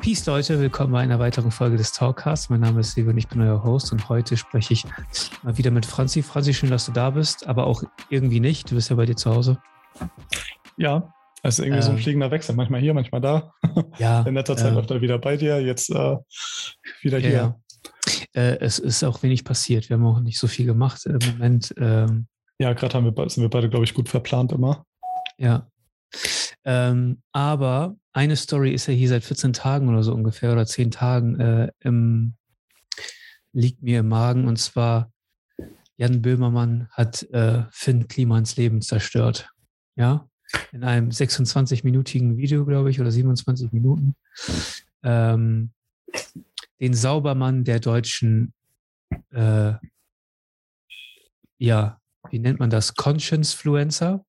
Peace Leute, willkommen bei einer weiteren Folge des Talkcasts. Mein Name ist Silvio und ich bin euer Host und heute spreche ich mal wieder mit Franzi. Franzi, schön, dass du da bist, aber auch irgendwie nicht. Du bist ja bei dir zu Hause. Ja, also irgendwie ähm, so ein ähm. fliegender Wechsel. Manchmal hier, manchmal da. Ja. In letzter Zeit äh, läuft er wieder bei dir, jetzt äh, wieder hier. Ja. Äh, es ist auch wenig passiert. Wir haben auch nicht so viel gemacht im Moment. Ähm, ja, gerade sind wir beide, glaube ich, gut verplant immer. Ja. Ähm, aber eine Story ist ja hier seit 14 Tagen oder so ungefähr oder 10 Tagen äh, im, liegt mir im Magen und zwar Jan Böhmermann hat äh, Finn Klimans Leben zerstört. Ja, in einem 26-minütigen Video, glaube ich, oder 27 Minuten. Ähm, den Saubermann der deutschen, äh, ja, wie nennt man das? Conscience-Fluencer?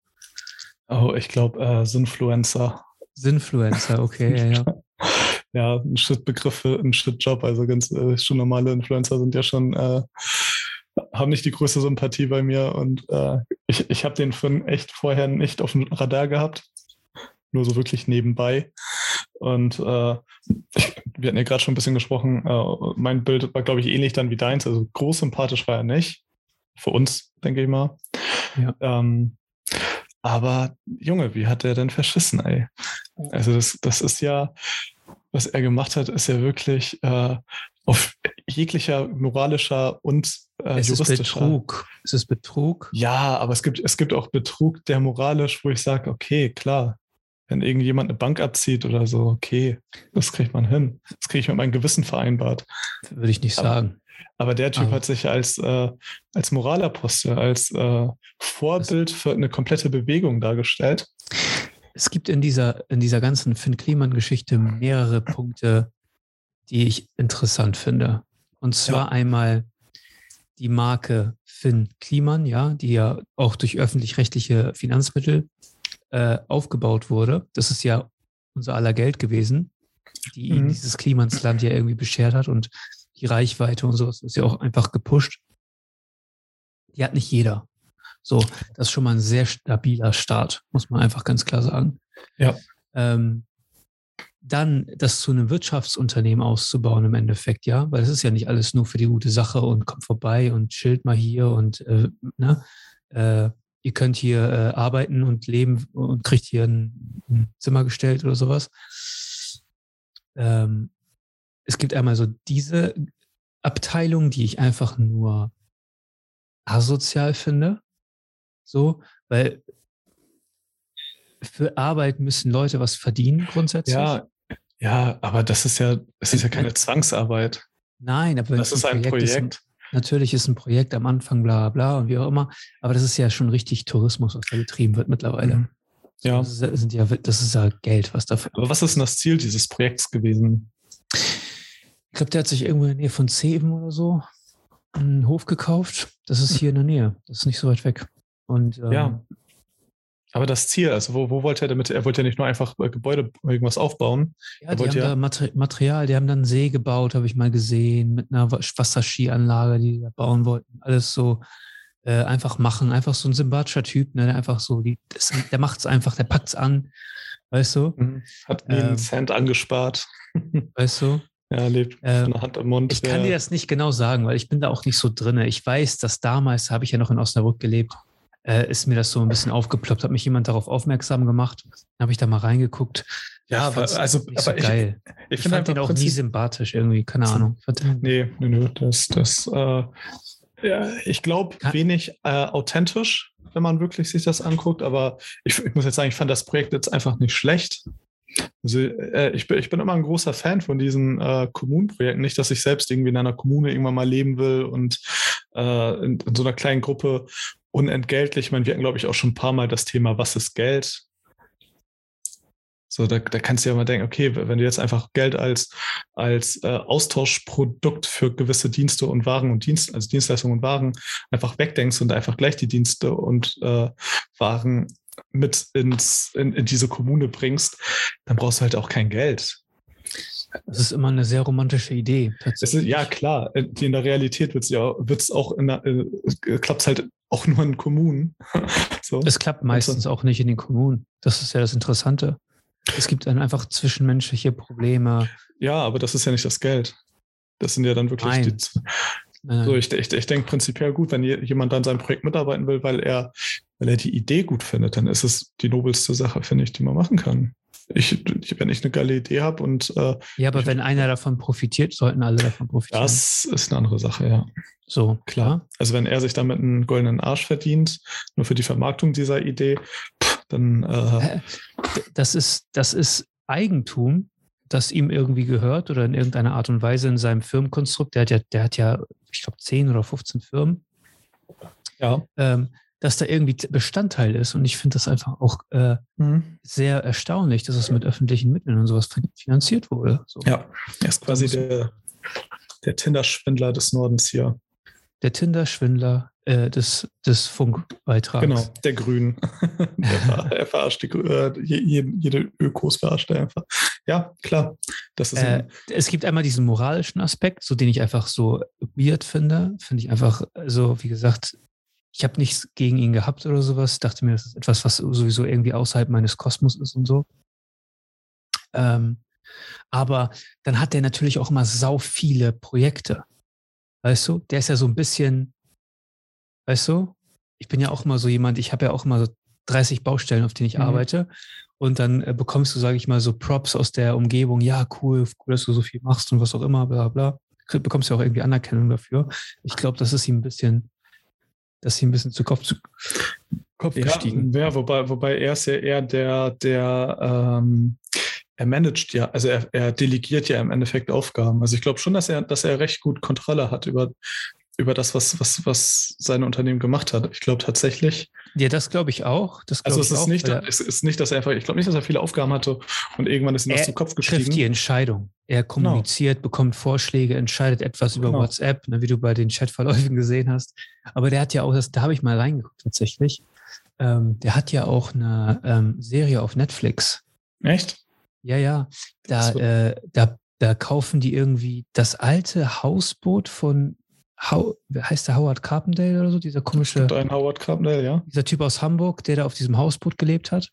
Oh, ich glaube, äh, Sinfluencer. Sinfluencer, okay, ja, ja. ja, ein Schrittbegriff für einen Schrittjob. Also ganz äh, schon normale Influencer sind ja schon, äh, haben nicht die größte Sympathie bei mir und äh, ich, ich habe den Finn echt vorher nicht auf dem Radar gehabt. Nur so wirklich nebenbei. Und äh, wir hatten ja gerade schon ein bisschen gesprochen, äh, mein Bild war, glaube ich, ähnlich dann wie deins. Also groß sympathisch war er nicht. Für uns, denke ich mal. Ja. Ähm, aber Junge, wie hat er denn verschissen, ey? Also das, das ist ja, was er gemacht hat, ist ja wirklich äh, auf jeglicher moralischer und äh, es juristischer. Ist Betrug. Es ist Betrug. Ja, aber es gibt, es gibt auch Betrug, der moralisch, wo ich sage, okay, klar, wenn irgendjemand eine Bank abzieht oder so, okay, das kriegt man hin. Das kriege ich mit meinem Gewissen vereinbart. Würde ich nicht aber, sagen. Aber der Typ ah. hat sich als, äh, als Moralapostel, als äh, Vorbild für eine komplette Bewegung dargestellt. Es gibt in dieser, in dieser ganzen Finn Kliman-Geschichte mehrere Punkte, die ich interessant finde. Und zwar ja. einmal die Marke Finn Kliman, ja, die ja auch durch öffentlich-rechtliche Finanzmittel äh, aufgebaut wurde. Das ist ja unser aller Geld gewesen, die mhm. dieses Klimansland ja irgendwie beschert hat und die Reichweite und sowas ist ja auch einfach gepusht. Die hat nicht jeder. So, das ist schon mal ein sehr stabiler Start, muss man einfach ganz klar sagen. Ja. Ähm, dann das zu einem Wirtschaftsunternehmen auszubauen im Endeffekt, ja, weil es ist ja nicht alles nur für die gute Sache und kommt vorbei und chillt mal hier und äh, ne, äh, ihr könnt hier äh, arbeiten und leben und kriegt hier ein, ein Zimmer gestellt oder sowas. Ähm, es gibt einmal so diese Abteilung, die ich einfach nur asozial finde. So, weil für Arbeit müssen Leute was verdienen grundsätzlich. Ja, ja, aber das ist ja, es ist ja keine Zwangsarbeit. Nein, aber das ist ein Projekt. Projekt. Ist, natürlich ist ein Projekt am Anfang, bla bla und wie auch immer, aber das ist ja schon richtig Tourismus, was da betrieben wird mittlerweile. Mhm. Ja. Das ist, sind ja, das ist ja Geld, was dafür. Aber was ist denn das Ziel dieses Projekts gewesen? Ich glaube, der hat sich irgendwo in der Nähe von Zeven oder so einen Hof gekauft. Das ist hier in der Nähe. Das ist nicht so weit weg. Und ähm, ja. Aber das Ziel, also wo, wo wollte er damit? Er wollte ja nicht nur einfach Gebäude irgendwas aufbauen. Ja, die haben ja da Material, die haben dann einen See gebaut, habe ich mal gesehen, mit einer Wasserskianlage, die sie da bauen wollten. Alles so äh, einfach machen. Einfach so ein sympathischer Typ, ne, der einfach so, die, das, der macht es einfach, der packt es an. Weißt du? Mhm. Hat nie ähm, einen Cent angespart. Weißt du? Ja, lebt ähm, Hand am Mund. Ich kann dir das nicht genau sagen, weil ich bin da auch nicht so drin. Ich weiß, dass damals, habe ich ja noch in Osnabrück gelebt, äh, ist mir das so ein bisschen aufgeploppt, hat mich jemand darauf aufmerksam gemacht, habe ich da mal reingeguckt. Ja, aber also aber so geil. Ich, ich, ich fand den auch Prinzip, nie sympathisch irgendwie, keine Ahnung. Nee, nee, nee, das, das, äh, ja, ich glaube wenig äh, authentisch, wenn man wirklich sich das anguckt, aber ich, ich muss jetzt sagen, ich fand das Projekt jetzt einfach nicht schlecht. Also äh, ich, bin, ich bin immer ein großer Fan von diesen äh, Kommunenprojekten. Nicht, dass ich selbst irgendwie in einer Kommune irgendwann mal leben will und äh, in, in, so einer kleinen Gruppe unentgeltlich. Ich meine, wir hatten, glaube ich, auch schon ein paar Mal das Thema, was ist Geld? So, da, da kannst du ja mal denken, okay, wenn du jetzt einfach Geld als, als äh, Austauschprodukt für gewisse Dienste und Waren und Dienst, also Dienstleistungen und Waren einfach wegdenkst und einfach gleich die Dienste und äh, Waren mit ins, in, in diese Kommune bringst, dann brauchst du halt auch kein Geld. Das ist immer eine sehr romantische Idee. Ist, ja, klar. In der Realität wird es ja wird's auch der, äh, klappt halt auch nur in Kommunen. so. Es klappt meistens auch nicht in den Kommunen. Das ist ja das Interessante. es gibt dann einfach zwischenmenschliche Probleme. Ja, aber das ist ja nicht das Geld. Das sind ja dann wirklich Nein. die. So, ich, ich, ich denke prinzipiell gut, wenn jemand an seinem Projekt mitarbeiten will, weil er, weil er die Idee gut findet, dann ist es die nobelste Sache, finde ich, die man machen kann. Ich, wenn ich eine geile Idee habe und äh, Ja, aber ich, wenn einer davon profitiert, sollten alle davon profitieren. das ist eine andere Sache, ja. so, Klar. Also wenn er sich damit einen goldenen Arsch verdient, nur für die Vermarktung dieser Idee, pff, dann Äh, Das ist, das ist Eigentum, das ihm irgendwie gehört oder in irgendeiner Art und Weise in seinem Firmenkonstrukt. Der hat ja, der hat ja, ich glaube, 10 oder 15 Firmen, ja. ähm, dass da irgendwie Bestandteil ist. Und ich finde das einfach auch äh, Mhm. sehr erstaunlich, dass es mit öffentlichen Mitteln und sowas fin- finanziert wurde. So. Ja, er ist quasi muss- der, der Tinder-Schwindler des Nordens hier. Der Tinder-Schwindler äh, des, des Funkbeitrags. Genau, der Grün. der ver er verarscht die, äh, je- jede, jede Ökos verarscht er einfach. Ja, klar. Das ist Äh, es gibt einmal diesen moralischen Aspekt, so den ich einfach so weird finde. Finde ich einfach, also wie gesagt, ich habe nichts gegen ihn gehabt oder sowas. Dachte mir, das ist etwas, was sowieso irgendwie außerhalb meines Kosmos ist und so. Ähm, aber dann hat der natürlich auch immer sau viele Projekte. Weißt du, der ist ja so ein bisschen, weißt du, ich bin ja auch immer so jemand, ich habe ja auch immer so 30 Baustellen, auf denen ich Mhm. arbeite. Und dann äh, bekommst du, sage ich mal, so Props aus der Umgebung. Ja, cool, cool, dass du so viel machst und was auch immer, bla bla. Du bekommst ja auch irgendwie Anerkennung dafür. Ich glaube, das ist ihm ein bisschen, das ist ihm ein bisschen zu Kopf, zu Kopf ja, gestiegen. ja, wobei, wobei er ist ja eher der, der ähm, er managt ja, also er, er delegiert ja im Endeffekt Aufgaben. Also ich glaube schon, dass er, dass er recht gut Kontrolle hat über, über das, was, was, was seine Unternehmen gemacht hat. Ich glaube tatsächlich, Ja, das glaube ich auch. Das glaub also es ist auch, nicht, er- es ist nicht, dass er einfach, ich glaube nicht, dass er viele Aufgaben hatte und irgendwann ist ihm was Er zum Kopf trifft gestiegen. die Entscheidung. Er kommuniziert, bekommt Vorschläge, entscheidet etwas über Genau. WhatsApp, ne, wie du bei den Chatverläufen gesehen hast. Aber der hat ja auch, das, da habe ich mal reingeguckt tatsächlich. Ähm, der hat ja auch eine ähm, Serie auf Netflix. Echt? Ja, ja. Da, Das äh, da, da kaufen die irgendwie das alte Hausboot von, How, heißt der Howard Carpendale oder so, dieser komische, Und ein Howard Carpendale, ja. dieser Typ aus Hamburg, der da auf diesem Hausboot gelebt hat.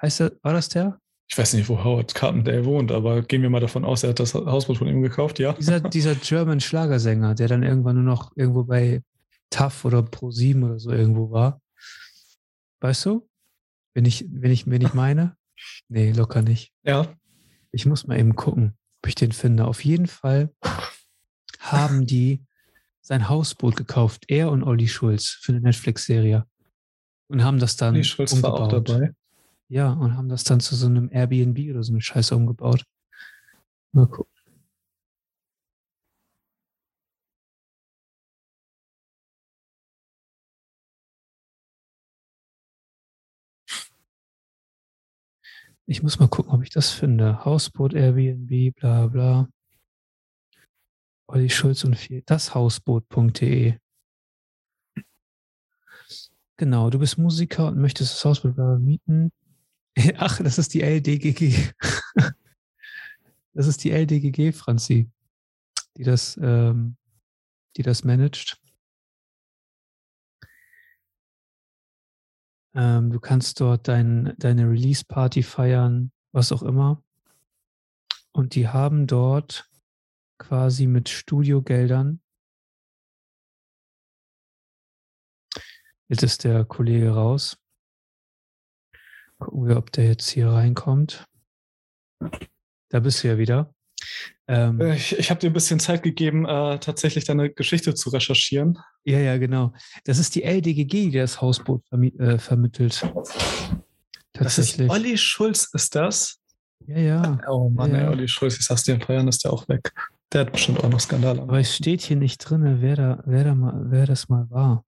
Heißt der, war das der? Ich weiß nicht, wo Howard Carpendale wohnt, aber gehen wir mal davon aus, er hat das Hausboot von ihm gekauft, ja. Dieser, dieser German Schlagersänger, der dann irgendwann nur noch irgendwo bei TAF oder Pro7 oder so irgendwo war. Weißt du? Wenn ich, wenn ich, wenn ich meine? Nee, locker nicht. Ja. Ich muss mal eben gucken, ob ich den finde. Auf jeden Fall haben die sein Hausboot gekauft, er und Olli Schulz, für eine Netflix-Serie. Und haben das dann Die Schulz war auch umgebaut. dabei. Ja, und haben das dann zu so einem Airbnb oder so eine Scheiße umgebaut. Mal gucken. Ich muss mal gucken, ob ich das finde. Hausboot, Airbnb, bla bla. Olli Schulz und viel. Dashausboot.de. Genau, du bist Musiker und möchtest das Hausboot mieten. Ach, das ist die LDGG. Das ist die LDGG, Franzi, die das, ähm, die das managt. Ähm, du kannst dort dein, deine Release-Party feiern, was auch immer. Und die haben dort quasi mit Studiogeldern. Jetzt ist der Kollege raus. Gucken wir, ob der jetzt hier reinkommt. Da bist du ja wieder. Ähm, Äh, Ich, ich habe dir ein bisschen Zeit gegeben, äh, tatsächlich deine Geschichte zu recherchieren. ja, ja, genau. Das ist die LDGG, die das Hausboot vermi äh, vermittelt. Das ist Tatsächlich. Olli Schulz, ist das? Ja, ja. Oh Mann, Ja. ey, Olli Schulz, ich sag's dir, in Feiern ist der auch weg. Der hat bestimmt auch noch Skandale. Aber es steht hier nicht drin, wer, da, wer, da mal, wer das mal war.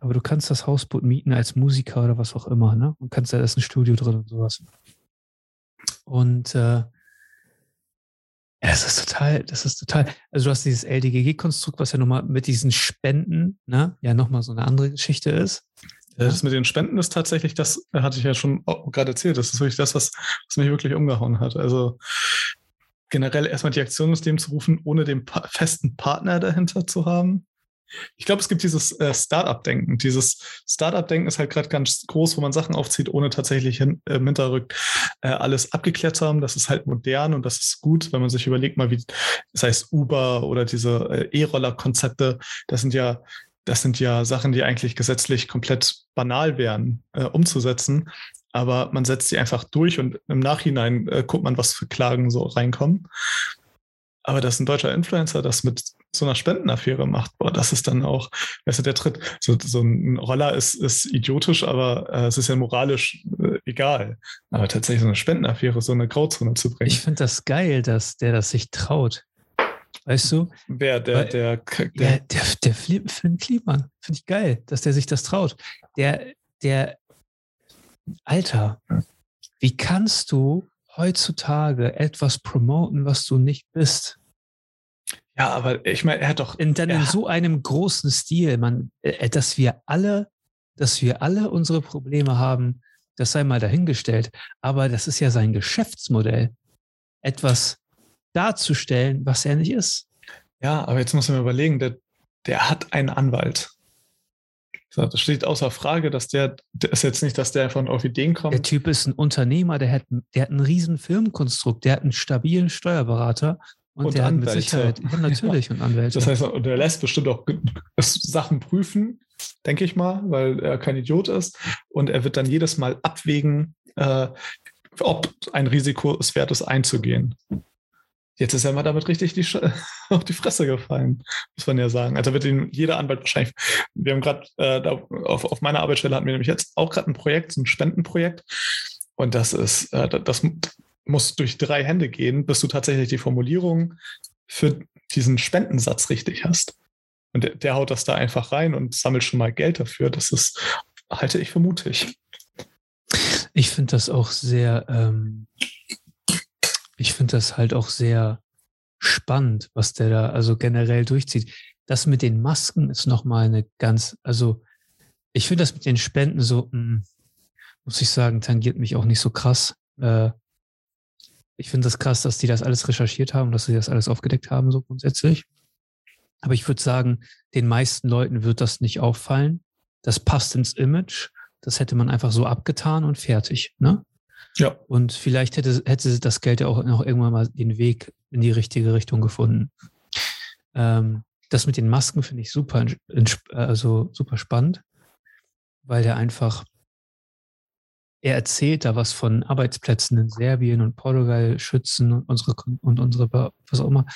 Aber du kannst das Hausboot mieten als Musiker oder was auch immer, ne? Und kannst da ist ein Studio drin und sowas. Und äh, ja, das ist total, das ist total, also du hast dieses LDGG-Konstrukt, was ja nochmal mit diesen Spenden, ne, ja nochmal so eine andere Geschichte ist. Das mit den Spenden ist tatsächlich, das hatte ich ja schon gerade erzählt, das ist wirklich das, was, was mich wirklich umgehauen hat. Also generell erstmal die Aktion ins Leben zu rufen, ohne den pa festen Partner dahinter zu haben. ich glaube, es gibt dieses äh, Startup-Denken. Dieses Startup-Denken ist halt gerade ganz groß, wo man Sachen aufzieht, ohne tatsächlich hin, äh, im Hinterrück äh, alles abgeklärt zu haben. Das ist halt modern und das ist gut, wenn man sich überlegt, mal wie, sei es Uber oder diese äh, E-Roller-Konzepte, das sind ja das sind ja Sachen, die eigentlich gesetzlich komplett banal wären, äh, umzusetzen. Aber man setzt sie einfach durch und im Nachhinein äh, guckt man, was für Klagen so reinkommen. Aber dass ein deutscher Influencer das mit so einer Spendenaffäre macht, boah, das ist dann auch, weißt du, der Tritt, so, so ein Roller ist, ist idiotisch, aber äh, es ist ja moralisch äh, egal. Aber tatsächlich so eine Spendenaffäre, so eine Grauzone zu bringen. Ich finde das geil, dass der das sich traut. Weißt du? Wer, der, Weil, der, der, der, der, der Finn Kliman, finde ich geil, dass der sich das traut. Der, der, Alter, wie kannst du heutzutage etwas promoten, was du nicht bist? Ja, aber ich meine, er hat doch. In, dann in so einem großen Stil, man, äh, dass wir alle, dass wir alle unsere Probleme haben, das sei mal dahingestellt. Aber das ist ja sein Geschäftsmodell, etwas darzustellen, was er nicht ist. Ja, aber jetzt muss man überlegen, der, der hat einen Anwalt. Das steht außer Frage, dass der, der ist jetzt nicht, dass der von auf Ideen kommt. Der Typ ist ein Unternehmer, der hat, der hat einen riesen Firmenkonstrukt, der hat einen stabilen Steuerberater und, und der Anwälte. hat mit Sicherheit, ja, natürlich, ja. und Anwälte. Das heißt, der lässt bestimmt auch Sachen prüfen, denke ich mal, weil er kein Idiot ist. Und er wird dann jedes Mal abwägen, äh, ob ein Risiko es wert ist, einzugehen. Jetzt ist er mal damit richtig die auf die Fresse gefallen, muss man ja sagen. Also wird ihn jeder Anwalt wahrscheinlich. Wir haben gerade äh, auf, auf meiner Arbeitsstelle hatten wir nämlich jetzt auch gerade ein Projekt, so ein Spendenprojekt. Und das ist, äh, das muss durch drei Hände gehen, bis du tatsächlich die Formulierung für diesen Spendensatz richtig hast. Und der, der haut das da einfach rein und sammelt schon mal Geld dafür. Das ist, halte ich für mutig. Ich finde das auch sehr, ähm, ich finde das halt auch sehr spannend, was der da also generell durchzieht. Das mit den Masken ist nochmal eine ganz, also ich finde das mit den Spenden so, mh, hm, muss ich sagen, tangiert mich auch nicht so krass. Äh, ich finde das krass, dass die das alles recherchiert haben, dass sie das alles aufgedeckt haben, so grundsätzlich. Aber ich würde sagen, den meisten Leuten wird das nicht auffallen. Das passt ins Image. Das hätte man einfach so abgetan und fertig. Ne? Ja. Und vielleicht hätte, hätte das Geld ja auch noch irgendwann mal den Weg in die richtige Richtung gefunden. Ähm, das mit den Masken finde ich super, also super spannend, weil der einfach, er erzählt da was von Arbeitsplätzen in Serbien und Portugal schützen und unsere, und unsere, was auch immer,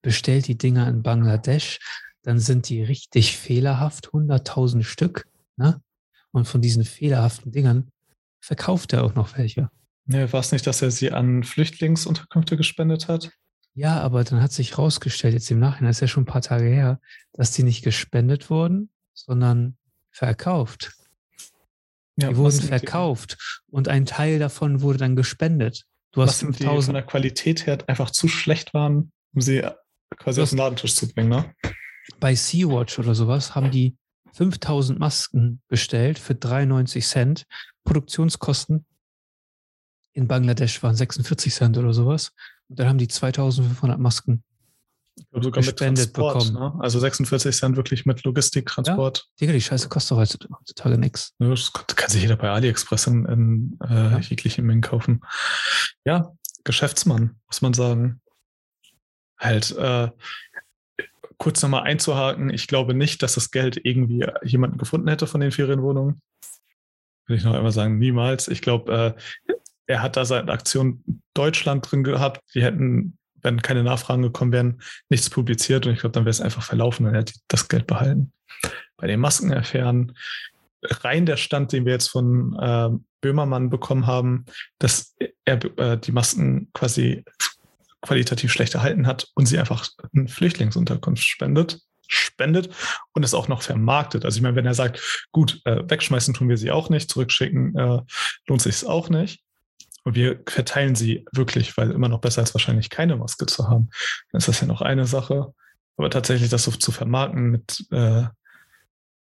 bestellt die Dinger in Bangladesch, dann sind die richtig fehlerhaft, 100.000 Stück, ne? Und von diesen fehlerhaften Dingern verkauft er auch noch welche. Nee, war es nicht, dass er sie an Flüchtlingsunterkünfte gespendet hat? Ja, aber dann hat sich herausgestellt, jetzt im Nachhinein, ist ja schon ein paar Tage her, dass die nicht gespendet wurden, sondern verkauft. Ja, die wurden verkauft die? und ein Teil davon wurde dann gespendet. Du hast 5000 von der Qualität her einfach zu schlecht waren, um sie quasi auf den Ladentisch zu bringen, ne? Bei Sea-Watch oder sowas haben die 5000 Masken bestellt für 93 Cent. Produktionskosten in Bangladesch waren 46 Cent oder sowas. Und dann haben die 2500 Masken sogar gespendet bekommen. Ne? Also 46 Cent wirklich mit Logistik, Transport. Ja, Digga, die Scheiße kostet doch heutzutage nichts. Ja, das kann sich jeder bei AliExpress in, in äh, ja. jeglichen Mengen kaufen. Ja, Geschäftsmann, muss man sagen. Halt, äh, kurz nochmal einzuhaken, ich glaube nicht, dass das Geld irgendwie jemanden gefunden hätte von den Ferienwohnungen. Will ich noch einmal sagen, niemals. Ich glaube, äh, er hat da seine Aktion Deutschland drin gehabt. Die hätten, wenn keine Nachfragen gekommen wären, nichts publiziert und ich glaube, dann wäre es einfach verlaufen und er hätte das Geld behalten. Bei den Maskenaffären, rein der Stand, den wir jetzt von äh, Böhmermann bekommen haben, dass er äh, die Masken quasi qualitativ schlecht erhalten hat und sie einfach in Flüchtlingsunterkunft spendet, spendet und es auch noch vermarktet. Also ich meine, wenn er sagt, gut, äh, wegschmeißen tun wir sie auch nicht, zurückschicken äh, lohnt sich es auch nicht, und wir verteilen sie wirklich, weil immer noch besser als wahrscheinlich keine Maske zu haben. Dann ist das ja noch eine Sache. Aber tatsächlich das so zu vermarkten mit, äh,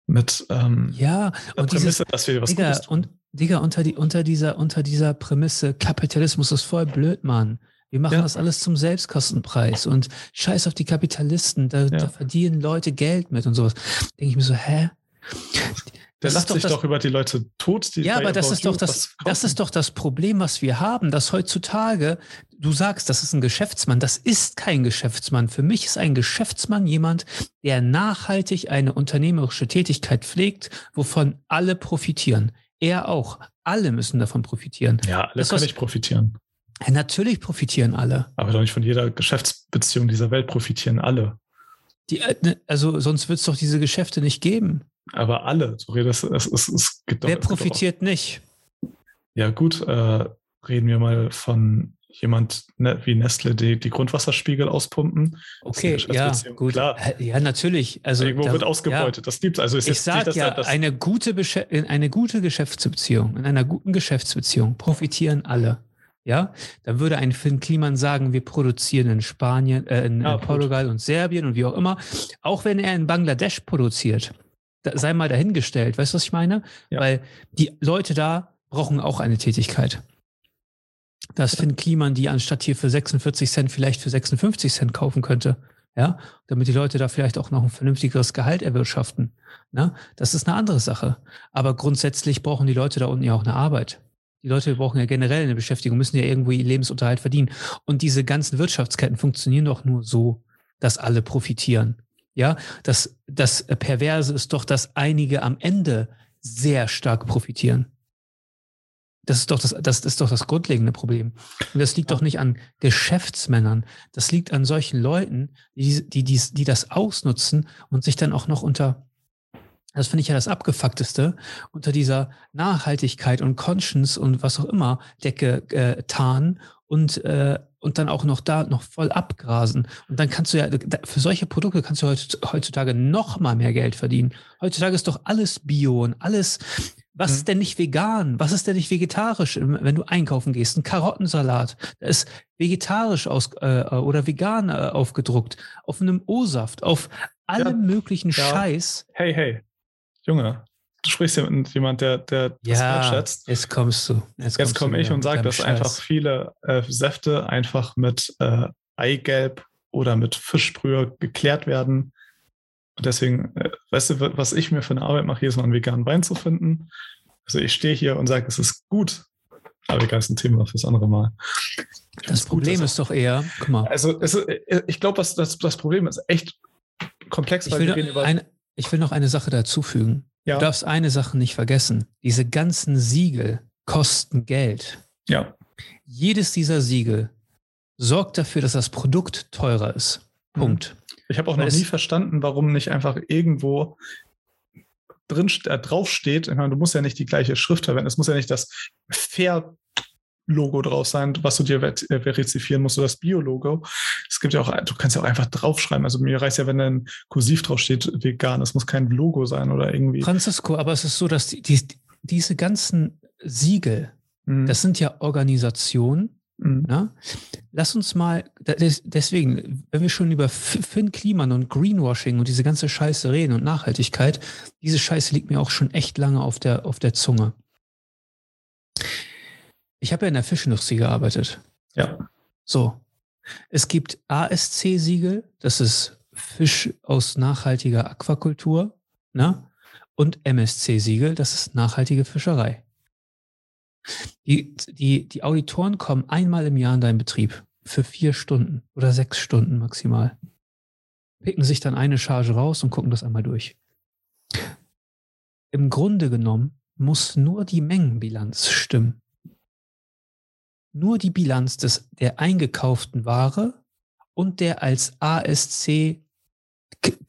mit ähm, ja, der und Prämisse, dieses, dass wir was Digga, Gutes tun. Und Digga, unter, die, unter, dieser, unter dieser Prämisse, Kapitalismus ist voll blöd, Mann. Wir machen ja. das alles zum Selbstkostenpreis und scheiß auf die Kapitalisten, da, ja. da verdienen Leute Geld mit und sowas. Denke ich mir so, hä? Der lacht sich das, doch über die Leute tot. Die ja, aber das ist, doch das, das ist doch das Problem, was wir haben, dass heutzutage, du sagst, das ist ein Geschäftsmann. Das ist kein Geschäftsmann. Für mich ist ein Geschäftsmann jemand, der nachhaltig eine unternehmerische Tätigkeit pflegt, wovon alle profitieren. Er auch. Alle müssen davon profitieren. Ja, alle das, können nicht profitieren. Ja, natürlich profitieren alle. Aber doch nicht von jeder Geschäftsbeziehung dieser Welt profitieren alle. Die, äh, ne, also sonst wird es doch diese Geschäfte nicht geben. Aber alle, sorry, das, das, das, das gibt Wer profitiert nicht? Ja, gut, äh, reden wir mal von jemand ne, wie Nestle, die die Grundwasserspiegel auspumpen. Okay, ja, gut. Klar. Ja, natürlich. Also, Irgendwo da, wird ausgebeutet, ja. das gibt es. Also ich sage ja, das eine, gute in eine gute Geschäftsbeziehung, in einer guten Geschäftsbeziehung profitieren alle. Ja, dann würde ein Finn Kliman sagen, wir produzieren in Spanien, äh, in, ja, in Portugal und Serbien und wie auch immer. Auch wenn er in Bangladesch produziert, sei mal dahingestellt. Weißt du, was ich meine? Ja. Weil die Leute da brauchen auch eine Tätigkeit. Dass Finn Kliman die anstatt hier für 46 Cent vielleicht für 56 Cent kaufen könnte. Ja, damit die Leute da vielleicht auch noch ein vernünftigeres Gehalt erwirtschaften. Na, das ist eine andere Sache. Aber grundsätzlich brauchen die Leute da unten ja auch eine Arbeit. Die Leute brauchen ja generell eine Beschäftigung, müssen ja irgendwo ihr Lebensunterhalt verdienen. Und diese ganzen Wirtschaftsketten funktionieren doch nur so, dass alle profitieren. Ja, das, das Perverse ist doch, dass einige am Ende sehr stark profitieren. Das ist doch das, das ist doch das grundlegende Problem. Und das liegt doch nicht an Geschäftsmännern. Das liegt an solchen Leuten, die, die, die, die das ausnutzen und sich dann auch noch unter, das finde ich ja das Abgefuckteste, unter dieser Nachhaltigkeit und Conscience und was auch immer Decke äh, tarnen und äh, und dann auch noch da noch voll abgrasen. Und dann kannst du ja, für solche Produkte kannst du heutzutage noch mal mehr Geld verdienen. Heutzutage ist doch alles Bio und alles, was mhm. ist denn nicht vegan? Was ist denn nicht vegetarisch, wenn du einkaufen gehst? Ein Karottensalat, da ist vegetarisch aus, äh, oder vegan äh, aufgedruckt, auf einem O-Saft, auf allem ja. möglichen ja. Scheiß. Hey, hey, Junge, du sprichst ja mit jemand, der, der das ja, schätzt. Jetzt kommst du. Jetzt, jetzt komme ich und sage, dass Scheiß. einfach viele äh, Säfte einfach mit äh, Eigelb oder mit Fischbrühe geklärt werden. Und deswegen, äh, weißt du, was ich mir für eine Arbeit mache, hier ist mal einen veganen Wein zu finden. Also ich stehe hier und sage, es ist gut. Aber egal, ist ein Thema fürs andere Mal. Ich das Problem gut, ist doch eher, guck mal. Also es, äh, ich glaube, das, das Problem ist echt komplex, weil wir reden über. Ein, ich will noch eine Sache dazufügen. Ja. Du darfst eine Sache nicht vergessen. Diese ganzen Siegel kosten Geld. Ja. Jedes dieser Siegel sorgt dafür, dass das Produkt teurer ist. Punkt. Ich habe auch Weil noch nie verstanden, warum nicht einfach irgendwo drin äh, draufsteht. Ich meine, du musst ja nicht die gleiche Schrift verwenden. Es muss ja nicht das Fair Logo drauf sein, was du dir äh, verifizieren musst, oder das Bio-Logo. Es gibt ja auch, du kannst ja auch einfach draufschreiben. Also mir reicht ja, wenn ein Kursiv draufsteht, vegan. Es muss kein Logo sein oder irgendwie. Francisco, aber es ist so, dass die, die, diese ganzen Siegel, mhm. das sind ja Organisationen. Mhm. Ja? Lass uns mal, deswegen, wenn wir schon über Finn Kliman und Greenwashing und diese ganze Scheiße reden und Nachhaltigkeit, diese Scheiße liegt mir auch schon echt lange auf der, auf der Zunge. Ich habe ja in der Fischindustrie gearbeitet. Ja. So. Es gibt ASC-Siegel, das ist Fisch aus nachhaltiger Aquakultur, ne? Und MSC-Siegel, das ist nachhaltige Fischerei. Die, die, die Auditoren kommen einmal im Jahr in deinen Betrieb für vier Stunden oder sechs Stunden maximal. Picken sich dann eine Charge raus und gucken das einmal durch. Im Grunde genommen muss nur die Mengenbilanz stimmen. Nur die Bilanz des, der eingekauften Ware und der als ASC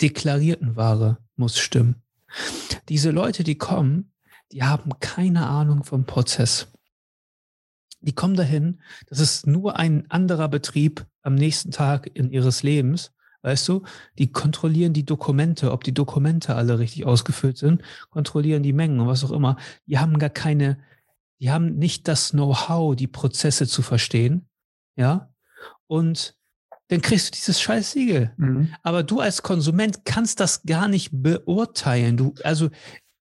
deklarierten Ware muss stimmen. Diese Leute, die kommen, die haben keine Ahnung vom Prozess. Die kommen dahin, das ist nur ein anderer Betrieb am nächsten Tag in ihres Lebens. Weißt du, die kontrollieren die Dokumente, ob die Dokumente alle richtig ausgefüllt sind, kontrollieren die Mengen und was auch immer. Die haben gar keine die haben nicht das Know-how, die Prozesse zu verstehen, ja, und dann kriegst du dieses scheiß Siegel. Mhm. Aber du als Konsument kannst das gar nicht beurteilen. Du, also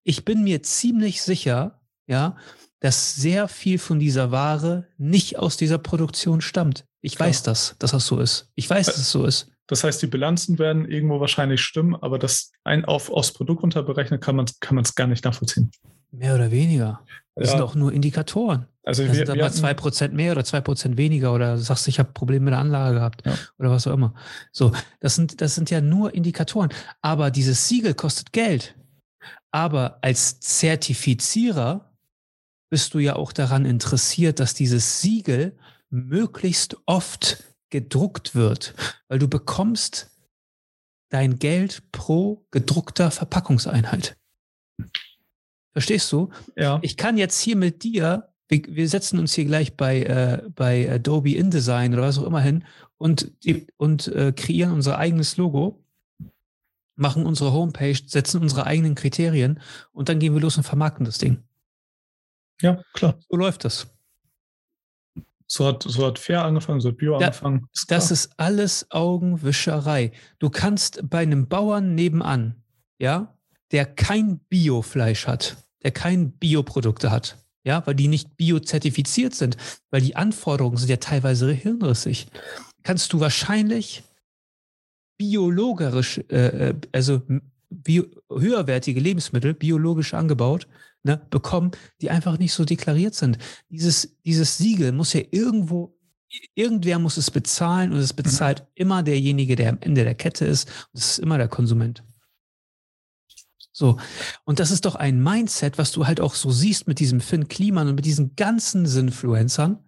ich bin mir ziemlich sicher, ja, dass sehr viel von dieser Ware nicht aus dieser Produktion stammt. Ich Klar. weiß das, dass das so ist. Ich weiß, dass es so ist. Das heißt, die Bilanzen werden irgendwo wahrscheinlich stimmen, aber das ein auf, aufs Produkt runterberechnet kann man es kann gar nicht nachvollziehen. Mehr oder weniger. Das ja. sind auch nur Indikatoren. Also da wir, sind aber zwei Prozent mehr oder zwei Prozent weniger oder du sagst, ich habe Probleme mit der Anlage gehabt ja. oder was auch immer. So, das sind, das sind ja nur Indikatoren. Aber dieses Siegel kostet Geld. Aber als Zertifizierer bist du ja auch daran interessiert, dass dieses Siegel möglichst oft gedruckt wird, weil du bekommst dein Geld pro gedruckter Verpackungseinheit. Verstehst du? Ja. Ich kann jetzt hier mit dir, wir, wir setzen uns hier gleich bei, äh, bei Adobe InDesign oder was auch immer hin und, und äh, kreieren unser eigenes Logo, machen unsere Homepage, setzen unsere eigenen Kriterien und dann gehen wir los und vermarkten das Ding. Ja, klar. So läuft das. So hat, so hat Fair angefangen, so hat Bio da, angefangen. Ist das ist alles Augenwischerei. Du kannst bei einem Bauern nebenan, ja, der kein Biofleisch hat, der kein Bioprodukte hat, ja, weil die nicht biozertifiziert sind, weil die Anforderungen sind ja teilweise hirnrissig, kannst du wahrscheinlich biologisch, äh, äh also bio, höherwertige Lebensmittel, biologisch angebaut, ne, bekommen, die einfach nicht so deklariert sind. Dieses, dieses Siegel muss ja irgendwo, irgendwer muss es bezahlen und es bezahlt mhm. immer derjenige, der am Ende der Kette ist. Und es ist immer der Konsument. So. Und das ist doch ein Mindset, was du halt auch so siehst mit diesem Finn Kliman und mit diesen ganzen Sinfluencern.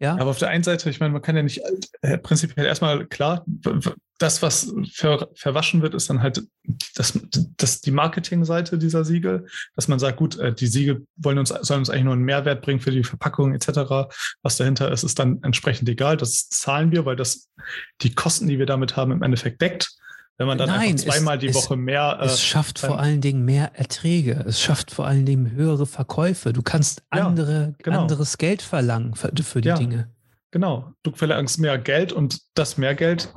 Ja. Aber auf der einen Seite, ich meine, man kann ja nicht äh, prinzipiell erstmal klar, das, was ver, verwaschen wird, ist dann halt das, das, die Marketingseite dieser Siegel, dass man sagt, gut, äh, die Siegel wollen uns, sollen uns eigentlich nur einen Mehrwert bringen für die Verpackung etc. Was dahinter ist, ist dann entsprechend egal. Das zahlen wir, weil das die Kosten, die wir damit haben, im Endeffekt deckt. Wenn man dann Nein, einfach zweimal es, die Woche mehr. Äh, es schafft vor allen Dingen mehr Erträge. Es schafft vor allen Dingen höhere Verkäufe. Du kannst andere, ja, genau. anderes Geld verlangen für, für die ja, Dinge. Genau. Du verlangst mehr Geld und das mehr Geld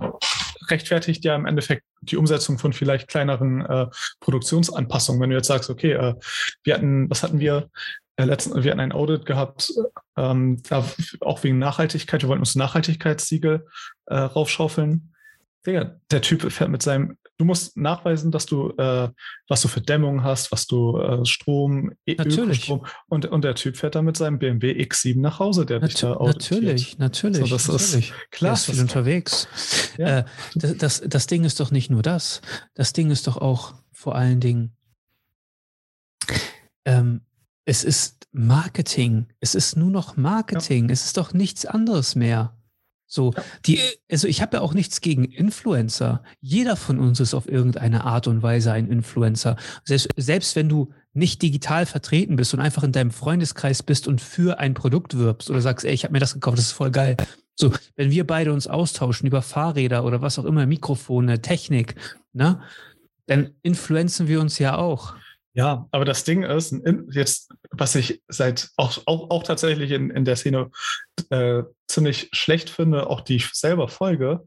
rechtfertigt ja im Endeffekt die Umsetzung von vielleicht kleineren äh, Produktionsanpassungen. Wenn du jetzt sagst, okay, äh, wir hatten, was hatten wir? Äh, letzten, wir hatten ein Audit gehabt, ähm, da auch wegen Nachhaltigkeit. Wir wollten uns Nachhaltigkeitssiegel äh, raufschaufeln. Digga, der Typ fährt mit seinem, du musst nachweisen, dass du, äh, was du für Dämmung hast, was du äh, Strom, e- natürlich. Ökostrom und, und der Typ fährt dann mit seinem BMW X7 nach Hause, der Natu dich da Natürlich, natürlich. So, das natürlich. ist klar. ist viel unterwegs. Ja. Äh, das, das, das Ding ist doch nicht nur das. Das Ding ist doch auch vor allen Dingen, ähm, es ist Marketing. Es ist nur noch Marketing. Ja. Es ist doch nichts anderes mehr. So, die, also ich habe ja auch nichts gegen Influencer. Jeder von uns ist auf irgendeine Art und Weise ein Influencer. Selbst, selbst wenn du nicht digital vertreten bist und einfach in deinem Freundeskreis bist und für ein Produkt wirbst oder sagst, ey, ich habe mir das gekauft, das ist voll geil. So, wenn wir beide uns austauschen über Fahrräder oder was auch immer, Mikrofone, Technik, ne, dann influenzen wir uns ja auch. Ja, aber das Ding ist, jetzt, was ich seit auch, auch, auch tatsächlich in, in der Szene äh, ziemlich schlecht finde, auch die ich selber folge,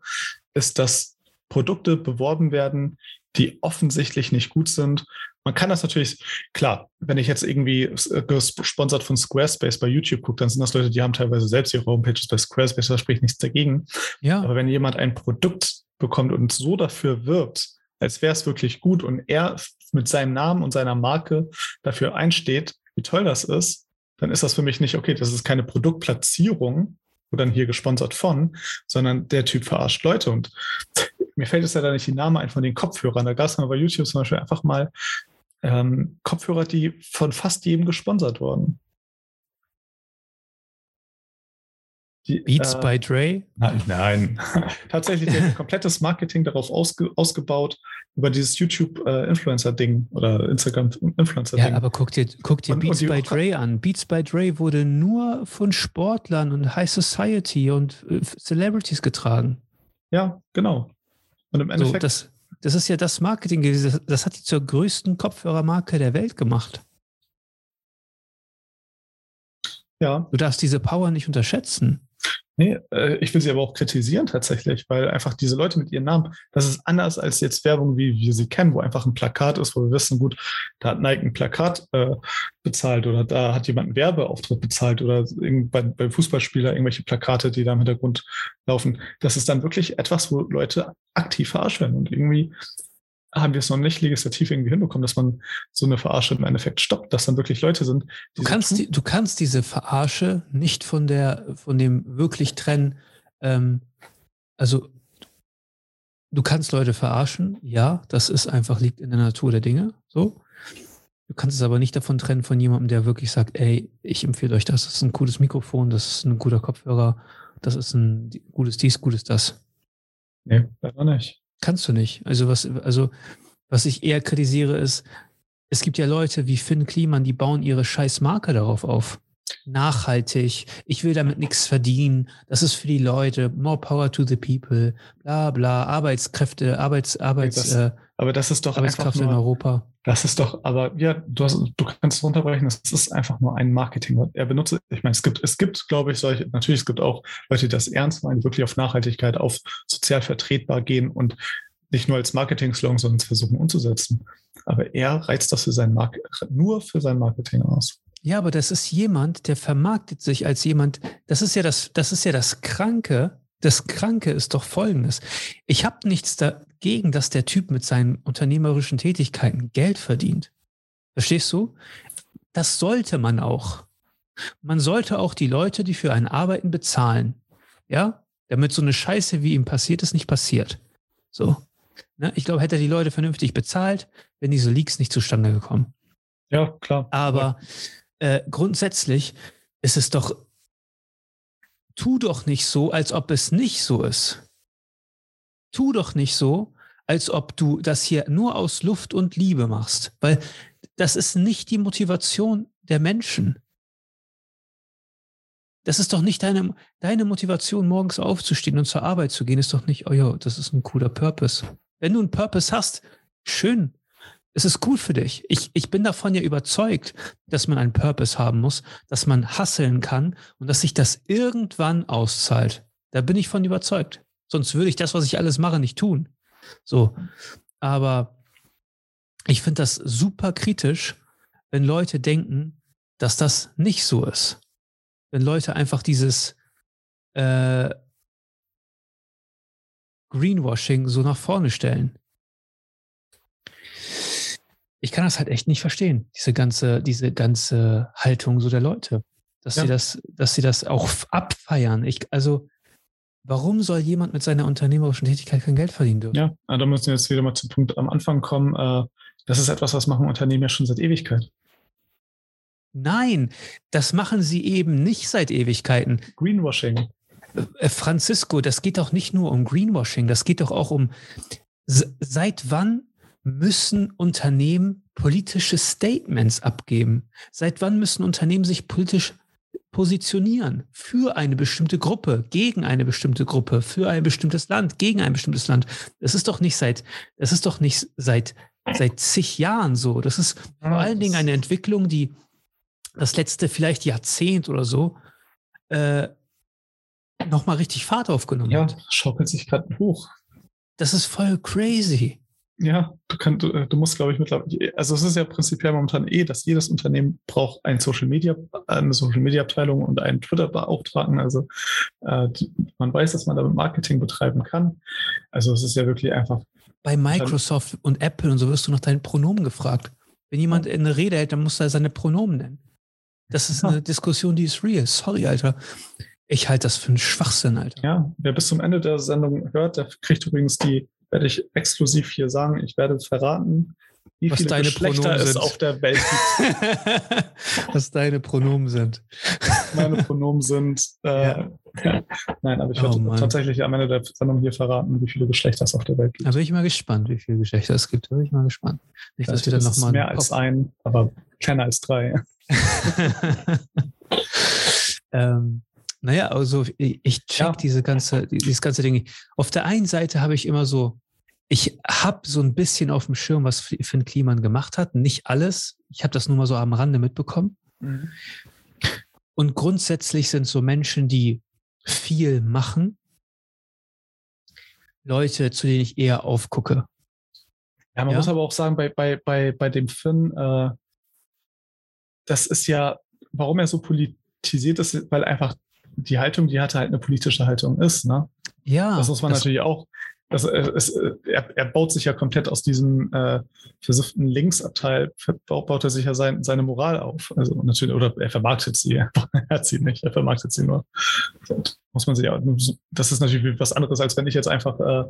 ist, dass Produkte beworben werden, die offensichtlich nicht gut sind. Man kann das natürlich, klar, wenn ich jetzt irgendwie äh, gesponsert von Squarespace bei YouTube gucke, dann sind das Leute, die haben teilweise selbst ihre Homepages bei Squarespace, da spricht nichts dagegen. Ja. Aber wenn jemand ein Produkt bekommt und so dafür wirbt, als wäre es wirklich gut und er mit seinem Namen und seiner Marke dafür einsteht, wie toll das ist, dann ist das für mich nicht, okay, das ist keine Produktplatzierung, dann hier gesponsert von, sondern der Typ verarscht Leute. Und mir fällt es ja da nicht die Name ein von den Kopfhörern. Da gab es bei YouTube zum Beispiel einfach mal ähm, Kopfhörer, die von fast jedem gesponsert wurden. Die, Beats äh, by Dre? Nein, nein. tatsächlich ein komplettes Marketing darauf ausge, ausgebaut, über dieses YouTube-Influencer-Ding äh, oder Instagram-Influencer-Ding. Ja, aber guck dir, guck dir und, Beats und by Dre an. Beats by Dre wurde nur von Sportlern und High Society und äh, Celebrities getragen. Ja, genau. Und im Endeffekt. So, das, das ist ja das Marketing gewesen. Das, das hat die zur größten Kopfhörermarke der Welt gemacht. Ja. Du darfst diese Power nicht unterschätzen. Nee, äh, ich will sie aber auch kritisieren tatsächlich, weil einfach diese Leute mit ihren Namen, das ist anders als jetzt Werbung, wie wir sie kennen, wo einfach ein Plakat ist, wo wir wissen, gut, da hat Nike ein Plakat äh, bezahlt oder da hat jemand einen Werbeauftritt bezahlt oder bei, bei Fußballspieler irgendwelche Plakate, die da im Hintergrund laufen. Das ist dann wirklich etwas, wo Leute aktiv verarscht und irgendwie haben wir es noch nicht legislativ irgendwie hinbekommen, dass man so eine Verarsche im Endeffekt stoppt, dass dann wirklich Leute sind. Du kannst, die, du kannst diese Verarsche nicht von der, von dem wirklich trennen. Ähm, also du kannst Leute verarschen, ja, das ist einfach, liegt in der Natur der Dinge. So. Du kannst es aber nicht davon trennen von jemandem, der wirklich sagt, ey, ich empfehle euch das, das ist ein gutes Mikrofon, das ist ein guter Kopfhörer, das ist ein gutes dies, gutes das. Nee, leider nicht. Kannst du nicht. Also was, also was ich eher kritisiere ist, es gibt ja Leute wie Finn Kliman, die bauen ihre scheiß Marke darauf auf. Nachhaltig, ich will damit nichts verdienen, das ist für die Leute, more power to the people, bla bla, Arbeitskräfte, Arbeits, Arbeits, das, äh, aber das ist doch Arbeitskraft nur, in Europa. Das ist doch, aber ja, du, hast, du kannst es runterbrechen, das ist einfach nur ein Marketing. Er benutzt, ich meine, es gibt, es gibt, glaube ich, solche, natürlich, es gibt auch Leute, die das ernst meinen, die wirklich auf Nachhaltigkeit, auf sozial vertretbar gehen und nicht nur als Marketing-Slogan, sondern es versuchen umzusetzen. Aber er reizt das für sein Mark nur für sein Marketing aus. Ja, aber das ist jemand, der vermarktet sich als jemand, das ist ja das, das ist ja das Kranke. Das Kranke ist doch folgendes. Ich habe nichts dagegen, dass der Typ mit seinen unternehmerischen Tätigkeiten Geld verdient. Verstehst du? Das sollte man auch. Man sollte auch die Leute, die für einen arbeiten, bezahlen. Ja? Damit so eine Scheiße, wie ihm passiert ist, nicht passiert. So. Ne? Ich glaube, hätte er die Leute vernünftig bezahlt, wären diese Leaks nicht zustande gekommen. Ja, klar. Aber äh, grundsätzlich ist es doch, tu doch nicht so, als ob es nicht so ist. Tu doch nicht so, als ob du das hier nur aus Luft und Liebe machst, weil das ist nicht die Motivation der Menschen. Das ist doch nicht deine, deine Motivation, morgens aufzustehen und zur Arbeit zu gehen, ist doch nicht, oh ja, das ist ein cooler Purpose. Wenn du einen Purpose hast, schön. Es ist gut für dich. Ich, ich bin davon ja überzeugt, dass man einen Purpose haben muss, dass man hasseln kann und dass sich das irgendwann auszahlt. Da bin ich von überzeugt. Sonst würde ich das, was ich alles mache, nicht tun. So. Aber ich finde das super kritisch, wenn Leute denken, dass das nicht so ist. Wenn Leute einfach dieses äh, Greenwashing so nach vorne stellen. Ich kann das halt echt nicht verstehen, diese ganze, diese ganze Haltung so der Leute. Dass ja. sie das, dass sie das auch abfeiern. Ich, also, warum soll jemand mit seiner unternehmerischen Tätigkeit kein Geld verdienen dürfen? Ja, da müssen wir jetzt wieder mal zum Punkt am Anfang kommen. Äh, das ist etwas, was machen Unternehmen ja schon seit Ewigkeit. Nein, das machen sie eben nicht seit Ewigkeiten. Greenwashing. Äh, Francisco, das geht doch nicht nur um Greenwashing, das geht doch auch um, seit wann müssen Unternehmen politische Statements abgeben? Seit wann müssen Unternehmen sich politisch positionieren für eine bestimmte Gruppe, gegen eine bestimmte Gruppe, für ein bestimmtes Land, gegen ein bestimmtes Land? Das ist doch nicht seit, das ist doch nicht seit, seit zig Jahren so. Das ist vor allen Dingen eine Entwicklung, die das letzte vielleicht Jahrzehnt oder so äh, nochmal richtig Fahrt aufgenommen ja, hat. Ja, schaukelt sich gerade hoch. Das ist voll crazy. Ja, du, kannst, du, du musst, glaube ich, mittlerweile, also es ist ja prinzipiell momentan eh, dass jedes Unternehmen braucht ein Social Media, eine Social Media Abteilung und einen Twitter-Beauftragten. Also äh, man weiß, dass man damit Marketing betreiben kann. Also es ist ja wirklich einfach. Bei Microsoft und Apple und so wirst du nach deinen Pronomen gefragt. Wenn jemand eine Rede hält, dann muss er seine Pronomen nennen. Das ist eine Diskussion, die ist real. Sorry, Alter. Ich halte das für einen Schwachsinn, Alter. Ja, wer bis zum Ende der Sendung hört, der kriegt übrigens die, werde ich exklusiv hier sagen, ich werde verraten, wie was viele deine Geschlechter Pronomen es sind. auf der Welt gibt. was deine Pronomen sind. Meine Pronomen sind, äh, ja. Nein, aber ich werde oh, tatsächlich am Ende der Sendung hier verraten, wie viele Geschlechter es auf der Welt gibt. Da bin ich mal gespannt, wie viele Geschlechter es gibt. Da bin ich mal gespannt. Nicht, dass wir dann noch mal mehr als ein, aber kleiner als drei. ähm, naja, also ich check ja. diese ganze, dieses ganze Ding. Auf der einen Seite habe ich immer so, ich habe so ein bisschen auf dem Schirm, was Finn Kliman gemacht hat. Nicht alles. Ich habe das nur mal so am Rande mitbekommen. Mhm. Und grundsätzlich sind so Menschen, die viel machen. Leute, zu denen ich eher aufgucke. Ja, man ja? muss aber auch sagen, bei, bei, bei, bei dem Finn, äh, das ist ja, warum er so politisiert ist, weil einfach die Haltung, die hatte halt eine politische Haltung ist. Ne? Ja. Das muss man das natürlich auch das, äh, es, äh, er, er, baut sich ja komplett aus diesem äh, versuchten Linksabteil, baut, er sich ja sein, seine Moral auf. Also natürlich, oder er vermarktet sie, er hat sie nicht, er vermarktet sie nur. Und muss man sich ja, das ist natürlich was anderes, als wenn ich jetzt einfach äh,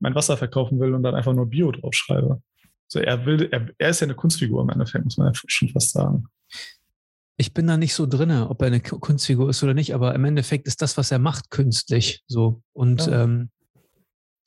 mein Wasser verkaufen will und dann einfach nur Bio draufschreibe. So, er will, er, er ist ja eine Kunstfigur im Endeffekt, muss man ja schon fast sagen. Ich bin da nicht so drin, ob er eine Kunstfigur ist oder nicht, aber im Endeffekt ist das, was er macht, künstlich. So. Und ja. ähm,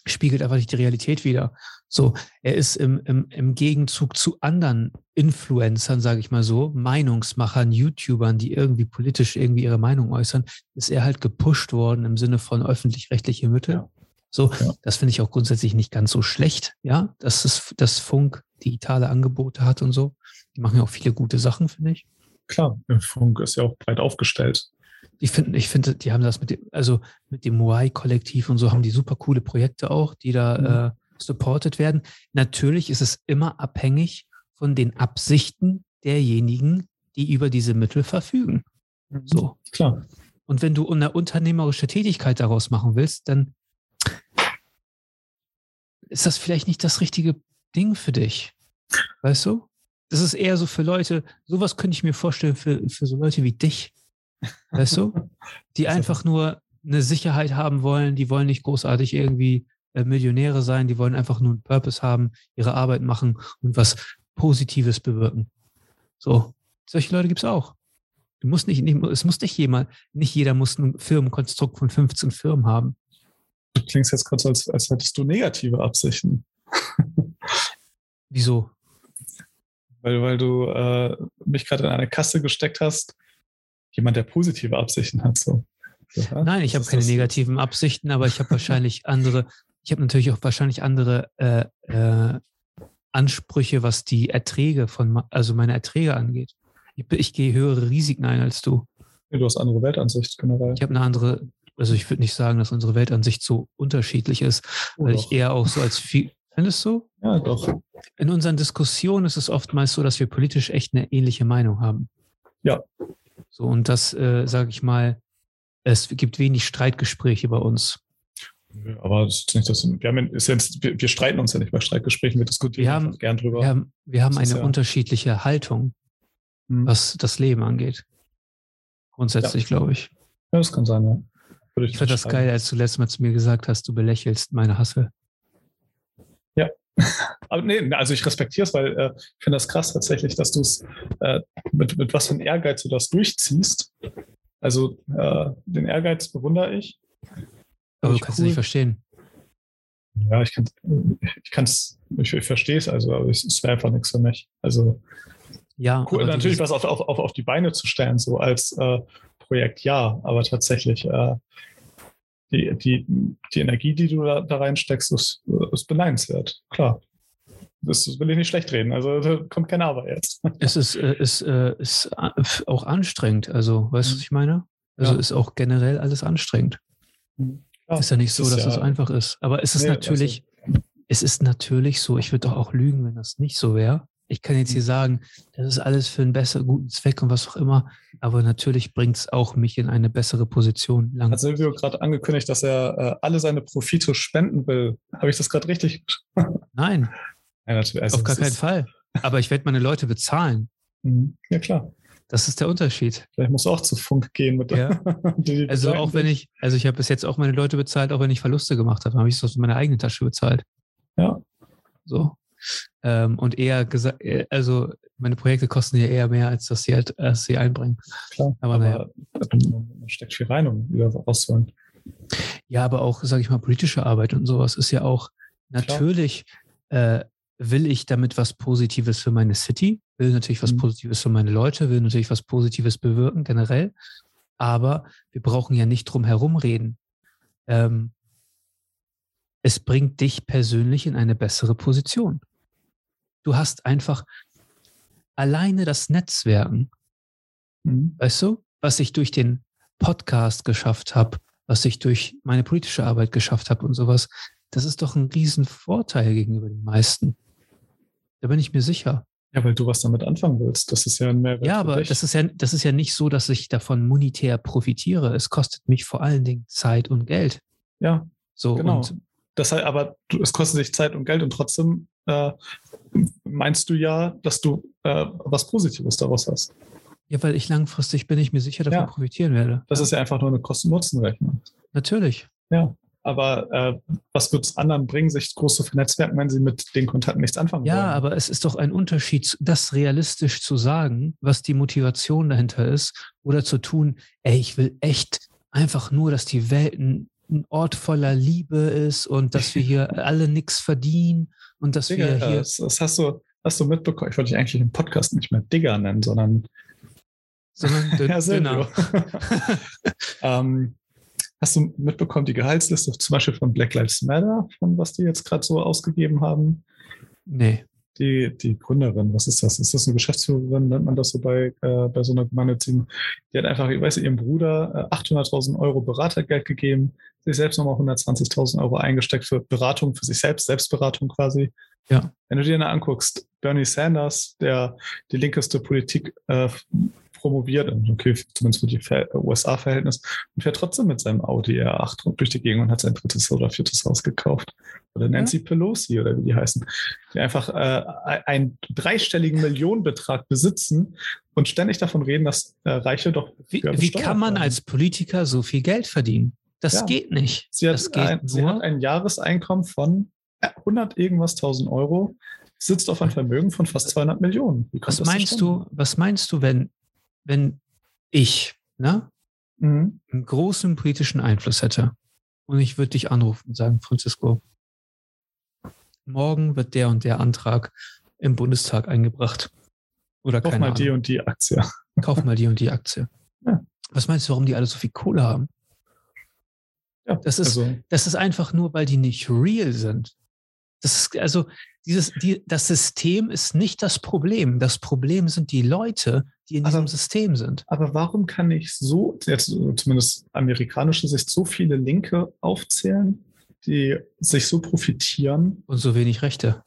spiegelt einfach nicht die Realität wieder. So, er ist im, im, im Gegenzug zu anderen Influencern, sage ich mal so, Meinungsmachern, YouTubern, die irgendwie politisch irgendwie ihre Meinung äußern, ist er halt gepusht worden im Sinne von öffentlich-rechtliche Mittel. Ja. So, ja. das finde ich auch grundsätzlich nicht ganz so schlecht, ja, dass es das Funk digitale Angebote hat und so. Die machen ja auch viele gute Sachen, finde ich. Klar, Funk ist ja auch breit aufgestellt ich finde, ich finde, die haben das mit dem, also mit dem Moai-Kollektiv und so haben die super coole Projekte auch, die da mhm. äh, supported werden. Natürlich ist es immer abhängig von den Absichten derjenigen, die über diese Mittel verfügen. Mhm. So. Klar. Und wenn du eine unternehmerische Tätigkeit daraus machen willst, dann ist das vielleicht nicht das richtige Ding für dich. Weißt du? Das ist eher so für Leute, sowas könnte ich mir vorstellen für, für so Leute wie dich. Weißt du? Die einfach nur eine Sicherheit haben wollen, die wollen nicht großartig irgendwie äh, Millionäre sein, die wollen einfach nur einen Purpose haben, ihre Arbeit machen und was Positives bewirken. So, solche Leute gibt es auch. Du musst nicht, nicht, es muss nicht jemand, nicht jeder muss ein Firmenkonstrukt von 15 Firmen haben. Du klingst jetzt gerade so, als, als hättest du negative Absichten. Wieso? Weil, weil du äh, mich gerade in eine Kasse gesteckt hast, jemand, der positive Absichten hat. So. Ja, Nein, ich habe keine das? negativen Absichten, aber ich habe wahrscheinlich andere, ich habe natürlich auch wahrscheinlich andere äh, äh, Ansprüche, was die Erträge von, also meine Erträge angeht. Ich, ich gehe höhere Risiken ein als du. Ja, du hast eine andere Weltansicht generell. Ich habe eine andere, also ich würde nicht sagen, dass unsere Weltansicht so unterschiedlich ist, oh, weil doch. ich eher auch so als viel, findest du? Ja, doch. In unseren Diskussionen ist es oftmals so, dass wir politisch echt eine ähnliche Meinung haben. Ja, so, und das, äh, sage ich mal, es gibt wenig Streitgespräche bei uns. Aber das ist nicht das, wir, haben, ist jetzt, wir, wir, streiten uns ja nicht bei Streitgesprächen, wir diskutieren wir haben, gern drüber. Wir haben, wir haben eine ja unterschiedliche Haltung, hm. was das Leben angeht. Grundsätzlich, ja. glaube ich. Ja, das kann sein, ja. Würde ich ich fand das geil, als du letztes Mal zu mir gesagt hast, du belächelst meine Hasse. Aber nee, also ich respektiere es, weil äh, ich finde das krass tatsächlich, dass du es äh, mit, mit was für einem Ehrgeiz du das durchziehst. Also äh, den Ehrgeiz bewundere ich. Aber du kannst cool. es nicht verstehen. Ja, ich kann ich kann's, ich, ich verstehe es, also, aber es, es wäre einfach nichts für mich. Also ja, cool, natürlich was auf, auf, auf, auf die Beine zu stellen, so als äh, Projekt, ja, aber tatsächlich äh, die, die, die Energie, die du da, da reinsteckst, ist, ist beneidenswert. Klar. Das will ich nicht schlecht reden. Also da kommt kein Aber jetzt. Es ist, äh, ist, äh, ist auch anstrengend. Also, weißt du, was ich meine? Also ja. ist auch generell alles anstrengend. Ja, ist ja nicht so, dass ja, es einfach ist. Aber es ist nee, natürlich, also, es ist natürlich so, ich würde doch auch lügen, wenn das nicht so wäre. Ich kann jetzt hier mhm. sagen, das ist alles für einen besseren, guten Zweck und was auch immer. Aber natürlich bringt es auch mich in eine bessere Position. Lang Hat Silvio gerade angekündigt, dass er äh, alle seine Profite spenden will. Habe ich das gerade richtig? Nein. Ja, also Auf gar keinen Fall. Aber ich werde meine Leute bezahlen. Mhm. Ja, klar. Das ist der Unterschied. Vielleicht muss auch zu Funk gehen mit ja. Also auch wenn ich, also ich habe bis jetzt auch meine Leute bezahlt, auch wenn ich Verluste gemacht habe, habe ich es aus meiner eigenen Tasche bezahlt. Ja. So. Ähm, und eher gesagt, äh, also meine Projekte kosten ja eher mehr, als dass sie halt, als sie einbringen. Klar, aber, aber naja. man steckt viel rein, um wieder rauszuholen. Ja, aber auch, sage ich mal, politische Arbeit und sowas ist ja auch natürlich äh, will ich damit was Positives für meine City, will natürlich was mhm. Positives für meine Leute, will natürlich was Positives bewirken generell, aber wir brauchen ja nicht drum herum reden. Ähm, es bringt dich persönlich in eine bessere Position. Du hast einfach alleine das Netzwerken, mhm. weißt du, was ich durch den Podcast geschafft habe, was ich durch meine politische Arbeit geschafft habe und sowas, das ist doch ein Riesenvorteil gegenüber den meisten. Da bin ich mir sicher. Ja, weil du was damit anfangen willst. Das ist ja ein Mehrwert. Ja, aber das ist ja, das ist ja nicht so, dass ich davon monetär profitiere. Es kostet mich vor allen Dingen Zeit und Geld. Ja. So, genau. Das heißt, aber es kostet dich Zeit und Geld und trotzdem äh, meinst du ja, dass du äh, was Positives daraus hast. Ja, weil ich langfristig bin ich mir sicher davon ja. profitieren werde. Das ist ja einfach nur eine Kosten-Nutzen-Rechnung. Natürlich. Ja. Aber äh, was wird es anderen bringen, sich groß zu vernetzwerken, wenn sie mit den Kontakten nichts anfangen ja, wollen? Ja, aber es ist doch ein Unterschied, das realistisch zu sagen, was die Motivation dahinter ist, oder zu tun, ey, ich will echt einfach nur, dass die Welt ein, ein Ort voller Liebe ist und dass wir hier alle nichts verdienen und dass Digga, wir hier. Das, das, hast du, hast du mitbekommen. Ich wollte dich eigentlich im Podcast nicht mehr Digger nennen, sondern. Sondern dünn, ja, dünner. ähm, Hast du mitbekommen, die Gehaltsliste zum Beispiel von Black Lives Matter, von was die jetzt gerade so ausgegeben haben? Nee. Die, die Gründerin, was ist das? Ist das eine Geschäftsführerin, nennt man das so bei, äh, bei so einer gemeinnützigen? Die hat einfach, ich weiß nicht, ihrem Bruder äh, 800.000 Euro Beratergeld gegeben, sich selbst nochmal 120.000 Euro eingesteckt für Beratung, für sich selbst, Selbstberatung quasi. Ja. Wenn du dir dann anguckst, Bernie Sanders, der die linkeste Politik äh, promoviert, okay, zumindest für die USA-Verhältnis, und fährt trotzdem mit seinem Audi R8 durch die Gegend und hat sein drittes oder viertes Haus gekauft. Oder Nancy ja. Pelosi oder wie die heißen, die einfach äh, einen dreistelligen Millionenbetrag besitzen und ständig davon reden, dass äh, Reiche doch. Wie, wie kann man als Politiker so viel Geld verdienen? Das ja. geht nicht. Sie hat, ein, sie hat ein Jahreseinkommen von 100 irgendwas 1000 Euro sitzt auf ein Vermögen von fast 200 Millionen. was meinst du, was meinst du, wenn wenn ich ne, mhm. einen großen politischen Einfluss hätte und ich würde dich anrufen und sagen, Francisco, morgen wird der und der Antrag im Bundestag eingebracht. Oder Kauf mal Ahnung. die und die Aktie. Kauf mal die und die Aktie. Ja. Was meinst du, warum die alle so viel Kohle haben? Ja, das, ist, also. das ist einfach nur, weil die nicht real sind. Das ist, also, dieses, die, das System ist nicht das Problem. Das Problem sind die Leute, die in aber, diesem System sind. Aber warum kann ich so, jetzt zumindest amerikanische Sicht, so viele Linke aufzählen, die sich so profitieren? Und so wenig Rechte.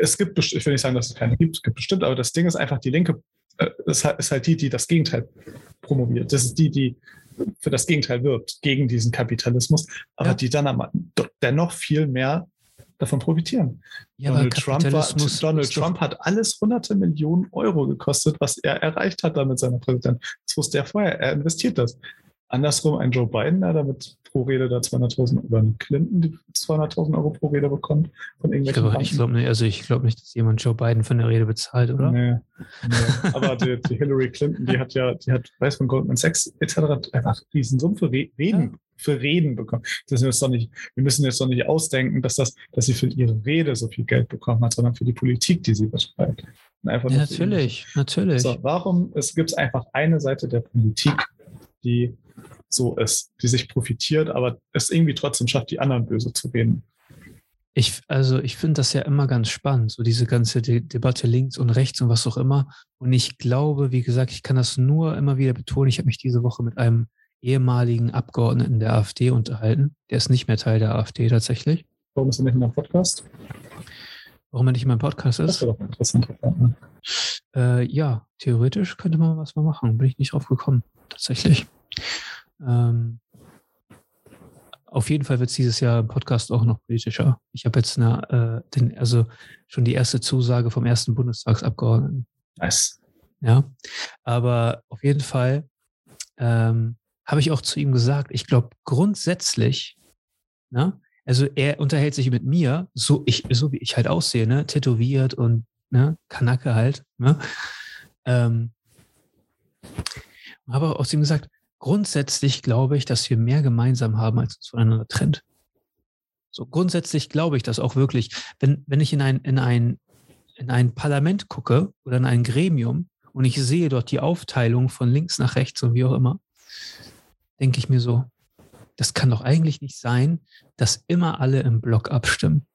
Es gibt, ich will nicht sagen, dass es keine gibt, es gibt bestimmt, aber das Ding ist einfach, die Linke äh, ist halt, die, die das Gegenteil promoviert. Das ist die, die für das Gegenteil wirbt, gegen diesen Kapitalismus, aber ja. die dann dennoch viel mehr davon profitieren. Ja, Donald, Trump, war, Donald Trump hat alles hunderte Millionen Euro gekostet, was er erreicht hat da mit seiner Präsidentin. Das wusste er vorher. Er investiert das. Andersrum ein Joe Biden, der damit pro Rede da 200.000 oder ein Clinton, die 200.000 Euro pro Rede bekommt von irgendwelchen Ich glaube glaub nicht, also ich glaube nicht, dass jemand Joe Biden für eine Rede bezahlt, oder? Nee. nee. Aber die, die, Hillary Clinton, die hat ja, die hat, weiß von Goldman Sachs etc. einfach riesen Summe für Reden, ja. Für Reden bekommen. Das ist doch nicht, wir müssen jetzt doch nicht ausdenken, dass das, dass sie für ihre Rede so viel Geld bekommen hat, sondern für die Politik, die sie betreibt. Ja, natürlich, natürlich. So, warum, es gibt einfach eine Seite der Politik, die so ist, die sich profitiert, aber es irgendwie trotzdem schafft, die anderen böse zu reden. Ich, also ich finde das ja immer ganz spannend, so diese ganze De Debatte links und rechts und was auch immer. Und ich glaube, wie gesagt, ich kann das nur immer wieder betonen. Ich habe mich diese Woche mit einem ehemaligen Abgeordneten der AfD unterhalten. Der ist nicht mehr Teil der AfD tatsächlich. Warum ist er nicht in meinem Podcast? Warum er nicht in meinem Podcast ist? Das wäre doch interessant. Ne? Äh, ja, theoretisch könnte man was mal machen. Bin ich nicht drauf gekommen, tatsächlich. Ähm, auf jeden Fall wird es dieses Jahr im Podcast auch noch politischer. Ich habe jetzt eine, äh, den, also schon die erste Zusage vom ersten Bundestagsabgeordneten. Nice. Ja, aber auf jeden Fall ähm, habe ich auch zu ihm gesagt, ich glaube grundsätzlich, ne, also er unterhält sich mit mir, so, ich, so wie ich halt aussehe, ne, tätowiert und ne, Kanacke halt. Ne, ähm, auch zu ihm gesagt, grundsätzlich glaube ich, dass wir mehr gemeinsam haben, als uns voneinander trennt. So grundsätzlich glaube ich das auch wirklich. Wenn, wenn ich in ein, in, ein, in ein Parlament gucke oder in ein Gremium und ich sehe dort die Aufteilung von links nach rechts und wie auch immer, denke ich mir so, das kann doch eigentlich nicht sein, dass immer alle im Block abstimmen.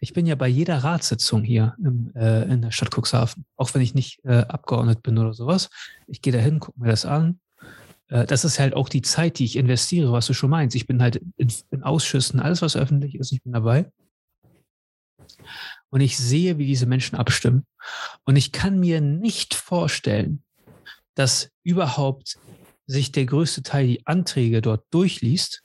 Ich bin ja bei jeder Ratssitzung hier im, äh, in der Stadt Cuxhaven, auch wenn ich nicht äh, Abgeordnet bin oder sowas. Ich gehe da hin, gucke mir das an äh, das ist halt auch die Zeit, die ich investiere, was du schon meinst. Ich bin halt in, in Ausschüssen, alles, was öffentlich ist, ich bin dabei. Und ich sehe, wie diese Menschen abstimmen. Und ich kann mir nicht vorstellen, dass überhaupt sich der größte Teil die Anträge dort durchliest.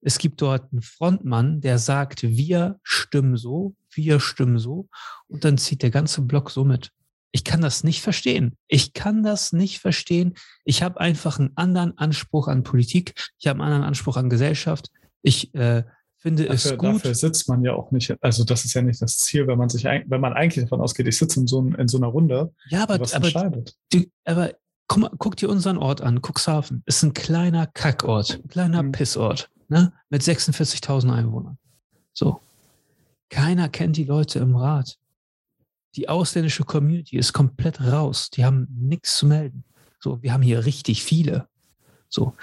Es gibt dort einen Frontmann, der sagt, wir stimmen so, wir stimmen so. Und dann zieht der ganze Block so mit. Ich kann das nicht verstehen. Ich kann das nicht verstehen. Ich habe einfach einen anderen Anspruch an Politik. Ich habe einen anderen Anspruch an Gesellschaft. Ich äh, finde dafür, es gut. Dafür sitzt man ja auch nicht. Also das ist ja nicht das Ziel, wenn man sich, wenn man eigentlich davon ausgeht, ich sitze in so, in so einer Runde. Ja, aber, aber, aber guck, mal, guck dir unseren Ort an, Cuxhaven. Ist ein kleiner Kackort, ein kleiner mhm. Pissort, ne? Mit 46.000 Einwohnern. So. Keiner kennt die Leute im Rat die ausländische Community ist komplett raus. Die haben nichts zu melden. So, wir haben hier richtig viele. So,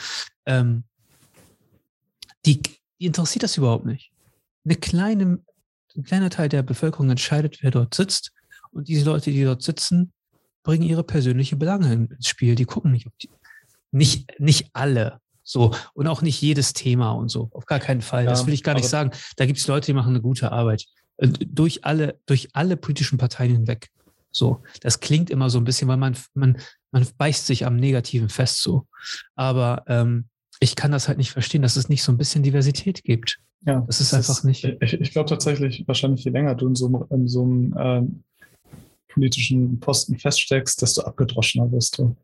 ähm, die, die interessiert das überhaupt nicht. Eine kleine, ein kleiner Teil der Bevölkerung entscheidet, wer dort sitzt. Und diese Leute, die dort sitzen, bringen ihre persönliche Belange ins Spiel. Die gucken nicht, die, nicht, nicht alle. So, und auch nicht jedes Thema und so. Auf gar keinen Fall. Ja, das will ich gar nicht sagen. Da gibt es Leute, die machen eine gute Arbeit. Äh, durch alle, durch alle politischen Parteien hinweg. So, das klingt immer so ein bisschen, weil man, man, man beißt sich am Negativen fest so. Aber ähm, ich kann das halt nicht verstehen, dass es nicht so ein bisschen Diversität gibt. Ja, das ist das einfach ist, nicht. Ich, ich glaube tatsächlich, wahrscheinlich je länger du in so, in so einem ähm, politischen Posten feststeckst, desto abgedroschener wirst du.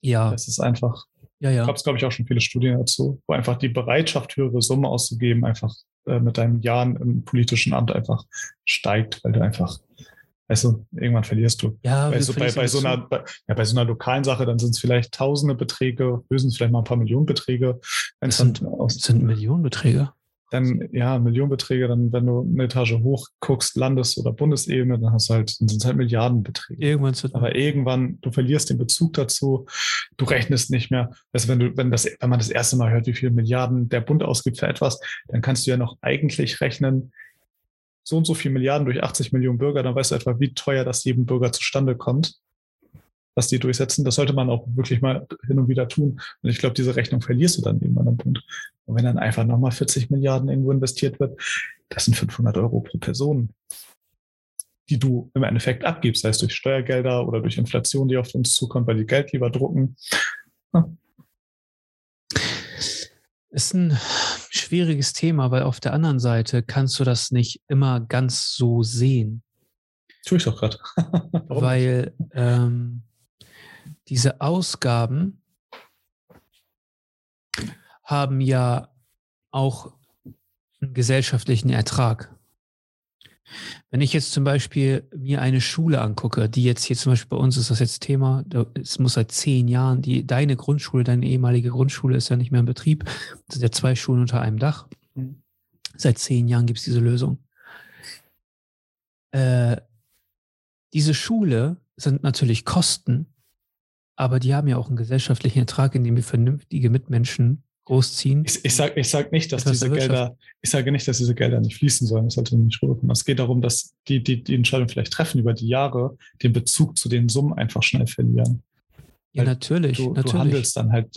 Ja. Es ist einfach. Ja, ja. Glaube, es glaube ich auch schon viele Studien dazu, wo einfach die Bereitschaft, höhere Summe auszugeben, einfach äh, mit deinen Jahren im politischen Amt einfach steigt, weil du einfach, du, irgendwann verlierst du. Ja, du, bei, bei, so einer, bei, ja, bei so einer lokalen Sache, dann sind es vielleicht tausende Beträge, höchstens vielleicht mal ein paar Millionenbeträge. Das sind, sind Millionenbeträge dann ja, Millionenbeträge, dann, wenn du eine Etage hoch guckst, Landes- oder Bundesebene, dann hast du halt, sind es halt Milliardenbeträge. Irgendwann Aber irgendwann, du verlierst den Bezug dazu, du rechnest nicht mehr. Also wenn du, wenn das, wenn man das erste Mal hört, wie viele Milliarden der Bund ausgibt für etwas, dann kannst du ja noch eigentlich rechnen, so und so viele Milliarden durch 80 Millionen Bürger, dann weißt du etwa, wie teuer das jedem Bürger zustande kommt was die durchsetzen. Das sollte man auch wirklich mal hin und wieder tun. Und ich glaube, diese Rechnung verlierst du dann irgendwann am Punkt. Und wenn dann einfach nochmal 40 Milliarden irgendwo investiert wird, das sind 500 Euro pro Person, die du im Endeffekt abgibst, sei es durch Steuergelder oder durch Inflation, die auf uns zukommt, weil die Geld lieber drucken. Ja. Ist ein schwieriges Thema, weil auf der anderen Seite kannst du das nicht immer ganz so sehen. Tue ich doch gerade. weil ähm, diese Ausgaben haben ja auch einen gesellschaftlichen Ertrag. Wenn ich jetzt zum Beispiel mir eine Schule angucke, die jetzt hier zum Beispiel bei uns ist das jetzt Thema, es muss seit zehn Jahren, die, deine Grundschule, deine ehemalige Grundschule ist ja nicht mehr in Betrieb. Das sind ja zwei Schulen unter einem Dach. Mhm. Seit zehn Jahren gibt es diese Lösung. Äh, diese Schule sind natürlich Kosten, aber die haben ja auch einen gesellschaftlichen Ertrag, indem wir vernünftige Mitmenschen großziehen. Ich, ich sage ich sag nicht, dass diese Gelder, ich sage nicht, dass diese Gelder nicht fließen sollen. Das sollte nicht rüberkommen. Es geht darum, dass die, die die Entscheidung vielleicht treffen über die Jahre, den Bezug zu den Summen einfach schnell verlieren. Ja, Weil natürlich, du, natürlich. Du handelst dann halt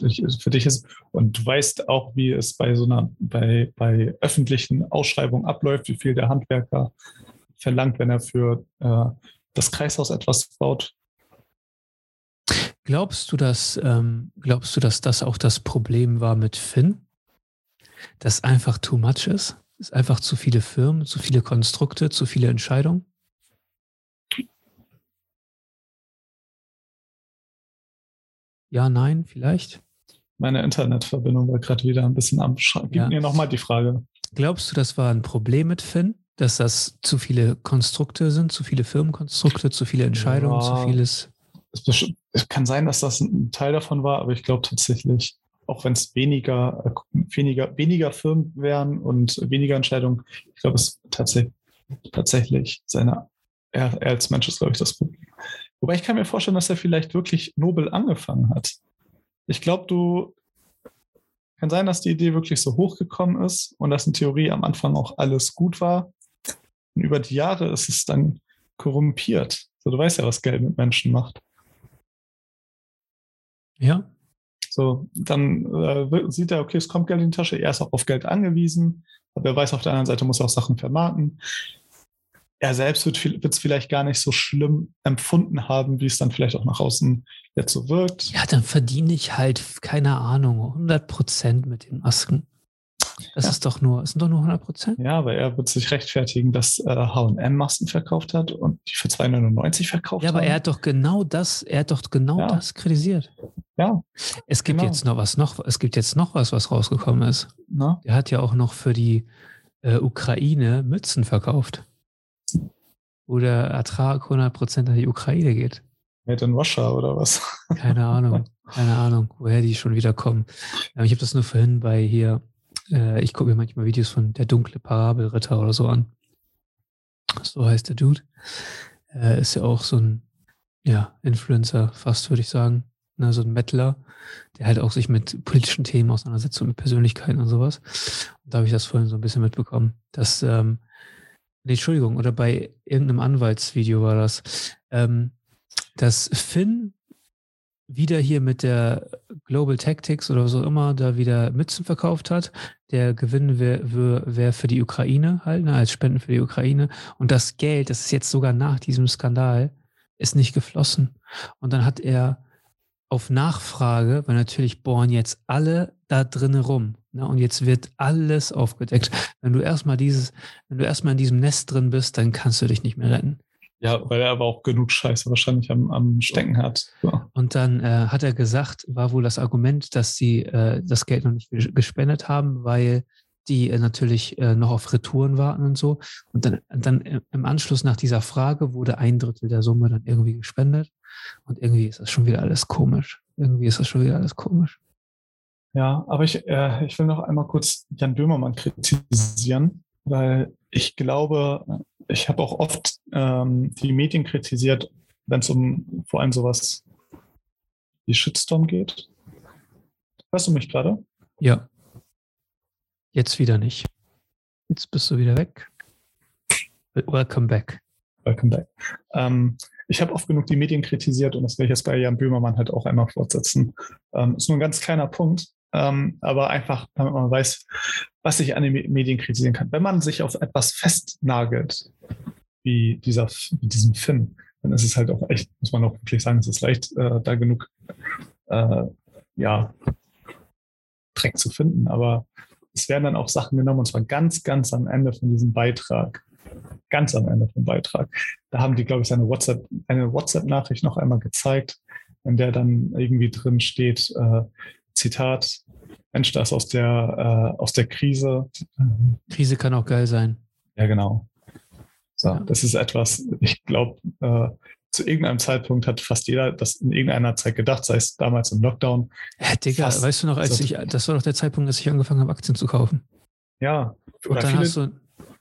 für dich ist, und du weißt auch, wie es bei so einer, bei, bei öffentlichen Ausschreibungen abläuft, wie viel der Handwerker verlangt, wenn er für äh, das Kreishaus etwas baut. Glaubst du, dass, ähm, glaubst du, dass das auch das Problem war mit Finn? Dass einfach too much ist? Es einfach zu viele Firmen, zu viele Konstrukte, zu viele Entscheidungen? Ja, nein, vielleicht? Meine Internetverbindung war gerade wieder ein bisschen am Schreiben. Gib ja. mir nochmal die Frage. Glaubst du, das war ein Problem mit Finn? Dass das zu viele Konstrukte sind, zu viele Firmenkonstrukte, zu viele Entscheidungen, ja. zu vieles? Es, es kann sein, dass das ein Teil davon war, aber ich glaube tatsächlich, auch wenn es weniger, äh, weniger, weniger Firmen wären und weniger Entscheidungen, ich glaube, es tatsächlich, tatsächlich seine, er, er als Mensch ist, glaube ich, das Problem. Wobei ich kann mir vorstellen, dass er vielleicht wirklich nobel angefangen hat. Ich glaube, du kann sein, dass die Idee wirklich so hochgekommen ist und dass in Theorie am Anfang auch alles gut war. Und über die Jahre ist es dann korrumpiert. So, du weißt ja, was Geld mit Menschen macht. Ja. So, dann äh, sieht er, okay, es kommt Geld in die Tasche, er ist auch auf Geld angewiesen, aber er weiß, auf der anderen Seite muss er auch Sachen vermarkten. Er selbst wird es vielleicht gar nicht so schlimm empfunden haben, wie es dann vielleicht auch nach außen jetzt so wirkt. Ja, dann verdiene ich halt, keine Ahnung, 100 Prozent mit den Masken. Das ja. ist doch nur, sind doch nur 100 Prozent. Ja, aber er wird sich rechtfertigen, dass H&M äh, Masken verkauft hat und die für 2,99 verkauft Ja, aber haben. er hat doch genau das, er hat doch genau ja. das kritisiert. Ja. Es gibt genau. jetzt noch was noch, es gibt jetzt noch was, was rausgekommen ist. Na? Er hat ja auch noch für die äh, Ukraine Mützen verkauft. Wo der Ertrag 100 Prozent an die Ukraine geht. Made in Russia oder was? Keine Ahnung. Keine Ahnung, woher die schon wieder kommen. Ich habe das nur vorhin bei hier äh, ich gucke mir manchmal Videos von Der dunkle Parabelritter oder so an. So heißt der Dude. Äh, ist ja auch so ein ja, Influencer, fast würde ich sagen. Ne, so ein Mettler, der halt auch sich mit politischen Themen auseinandersetzt und mit Persönlichkeiten und sowas. Und da habe ich das vorhin so ein bisschen mitbekommen, dass, ähm, nee, Entschuldigung, oder bei irgendeinem Anwaltsvideo war das, ähm, dass Finn wieder hier mit der Global Tactics oder so immer da wieder Mützen verkauft hat. Der Gewinn wäre wär für die Ukraine halt, ne, als Spenden für die Ukraine. Und das Geld, das ist jetzt sogar nach diesem Skandal, ist nicht geflossen. Und dann hat er auf Nachfrage, weil natürlich bohren jetzt alle da drinnen rum. Ne, und jetzt wird alles aufgedeckt. Wenn du erstmal dieses, wenn du erstmal in diesem Nest drin bist, dann kannst du dich nicht mehr retten. Ja, weil er aber auch genug Scheiße wahrscheinlich am, am Stecken hat. So. Und dann äh, hat er gesagt, war wohl das Argument, dass sie äh, das Geld noch nicht gespendet haben, weil die äh, natürlich äh, noch auf Retouren warten und so. Und dann, dann im Anschluss nach dieser Frage wurde ein Drittel der Summe dann irgendwie gespendet. Und irgendwie ist das schon wieder alles komisch. Irgendwie ist das schon wieder alles komisch. Ja, aber ich, äh, ich will noch einmal kurz Jan Böhmermann kritisieren, weil ich glaube, ich habe auch oft ähm, die Medien kritisiert, wenn es um vor allem sowas wie Shitstorm geht. Hörst du mich gerade? Ja. Jetzt wieder nicht. Jetzt bist du wieder weg. Welcome back. Welcome back. Ähm, ich habe oft genug die Medien kritisiert und das werde ich jetzt bei Jan Böhmermann halt auch einmal fortsetzen. Ähm, ist nur ein ganz kleiner Punkt, ähm, aber einfach, damit man weiß, was ich an den Medien kritisieren kann. Wenn man sich auf etwas festnagelt, wie, dieser, wie diesem Finn, dann ist es halt auch echt, muss man auch wirklich sagen, es ist leicht, äh, da genug äh, ja, Dreck zu finden. Aber es werden dann auch Sachen genommen, und zwar ganz, ganz am Ende von diesem Beitrag. Ganz am Ende vom Beitrag. Da haben die, glaube ich, seine WhatsApp, eine WhatsApp-Nachricht noch einmal gezeigt, in der dann irgendwie drin steht, äh, Zitat, Mensch, das aus der, äh, aus der Krise. Krise kann auch geil sein. Ja, genau. So, ja. Das ist etwas, ich glaube, äh, zu irgendeinem Zeitpunkt hat fast jeder das in irgendeiner Zeit gedacht, sei es damals im Lockdown. Ja, Digga, fast, weißt du noch, als ich, das war doch der Zeitpunkt, als ich angefangen habe, Aktien zu kaufen. Ja. Und dann viele, hast du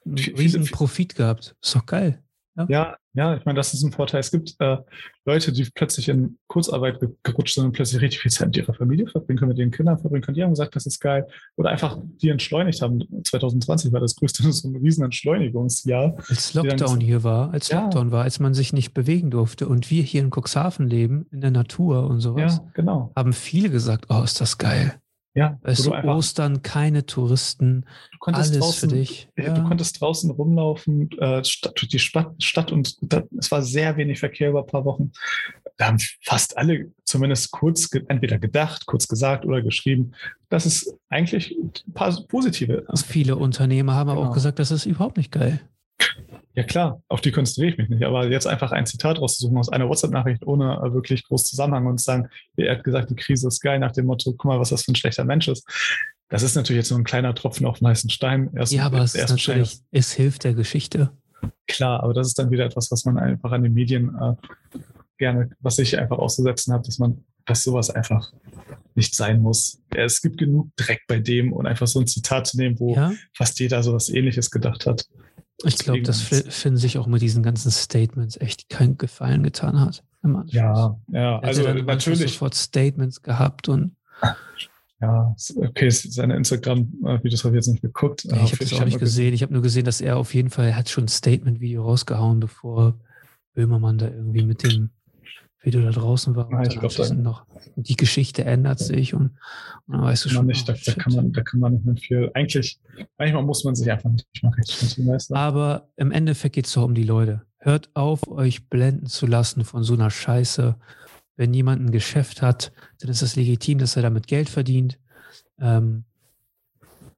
riesen Profit gehabt. Ist doch geil. Ja, ja, ja ich meine, das ist ein Vorteil. Es gibt äh, Leute, die plötzlich in Kurzarbeit gerutscht sind und plötzlich richtig viel Zeit mit ihrer Familie verbringen können, mit ihren Kindern verbringen können. Die haben gesagt, das ist geil. Oder einfach die entschleunigt haben. 2020 war das größte so ein riesen Entschleunigungsjahr. Als Lockdown hier war, als ja. Lockdown war, als man sich nicht bewegen durfte und wir hier in Cuxhaven leben, in der Natur und sowas, ja, genau. haben viele gesagt, oh, ist das geil. Ja, weißt du, Ostern, keine Touristen, alles draußen, für dich. Ja. Du konntest draußen rumlaufen, äh, durch die Stadt, Stadt und es war sehr wenig Verkehr über ein paar Wochen. Da haben fast alle zumindest kurz ge entweder gedacht, kurz gesagt oder geschrieben, dass es eigentlich ein paar positive ist. Viele Unternehmer haben genau. aber auch genau. gesagt, das ist überhaupt nicht geil. Ja klar, auf die konzentriere ich mich nicht. Aber jetzt einfach ein Zitat rauszusuchen aus einer WhatsApp-Nachricht ohne wirklich groß Zusammenhang und zu sagen, er hat gesagt, die Krise ist geil, nach dem Motto, guck mal, was das für ein schlechter Mensch ist. Das ist natürlich jetzt so ein kleiner Tropfen auf den heißen Stein. Erst, ja, aber es ist natürlich, Stein. es hilft der Geschichte. Klar, aber das ist dann wieder etwas, was man einfach an den Medien äh, gerne, was ich einfach auszusetzen habe, dass man, dass sowas einfach nicht sein muss. Es gibt genug Dreck bei dem und einfach so ein Zitat zu nehmen, wo ja? fast jeder so was ähnliches gedacht hat. Ich glaube, dass Finn sich auch mit diesen ganzen Statements echt keinen Gefallen getan hat. Ja, ja, also natürlich. sofort Statements gehabt und. Ja, okay, seine Instagram-Videos habe ich jetzt nicht geguckt. Ja, ich habe es auch nicht gesehen. Ich habe nur gesehen, dass er auf jeden Fall, hat schon ein Statement-Video rausgehauen, bevor Böhmermann da irgendwie mit dem wie du da draußen warst. Ja, ich glaub, noch die Geschichte ändert sich und, und dann weißt du schon. Nicht, oh, da, da, kann man, da kann man nicht mehr viel. Eigentlich, manchmal muss man sich einfach nicht mehr du? Aber im Endeffekt geht es doch um die Leute. Hört auf, euch blenden zu lassen von so einer Scheiße. Wenn jemand ein Geschäft hat, dann ist es legitim, dass er damit Geld verdient. Ähm,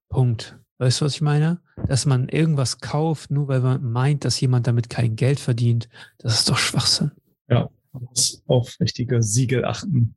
Punkt. Weißt du, was ich meine? Dass man irgendwas kauft, nur weil man meint, dass jemand damit kein Geld verdient, das ist doch Schwachsinn. Ja, muss auf richtige Siegel achten.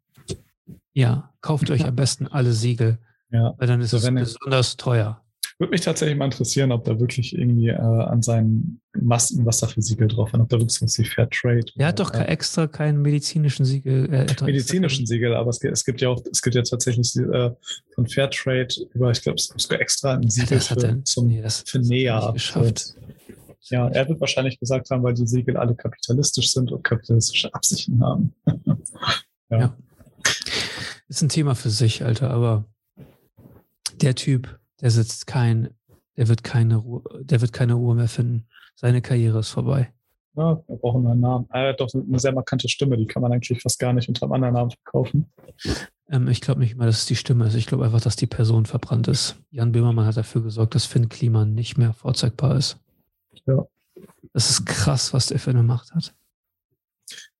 Ja, kauft euch am besten alle Siegel. Ja. Weil dann ist also es besonders teuer. Würde mich tatsächlich mal interessieren, ob da wirklich irgendwie äh, an seinen Masken was da für Siegel drauf sind, ob da wirklich was wie Fair Trade. Er hat doch äh, extra keinen medizinischen Siegel. Äh, medizinischen Siegel, aber es gibt, es gibt ja auch, es gibt ja tatsächlich äh, von Fair Trade über, ich glaube, es gibt extra ein Siegel ja, für, er, zum, nee, das, für Näher. Geschafft. Ja, er wird wahrscheinlich gesagt haben, weil die Siegel alle kapitalistisch sind und kapitalistische Absichten haben. ja. ja. Ist ein Thema für sich, Alter, aber der Typ, der sitzt kein, der wird keine Ruhe, der wird keine Ruhe mehr finden. Seine Karriere ist vorbei. Ja, wir brauchen einen Namen. Er hat doch eine sehr markante Stimme, die kann man eigentlich fast gar nicht unter einem anderen Namen verkaufen. Ähm, ich glaube nicht mal, dass es die Stimme ist. Ich glaube einfach, dass die Person verbrannt ist. Jan Böhmermann hat dafür gesorgt, dass Finn Kliman nicht mehr vorzeigbar ist. Ja. Das ist krass, was der für eine Macht hat.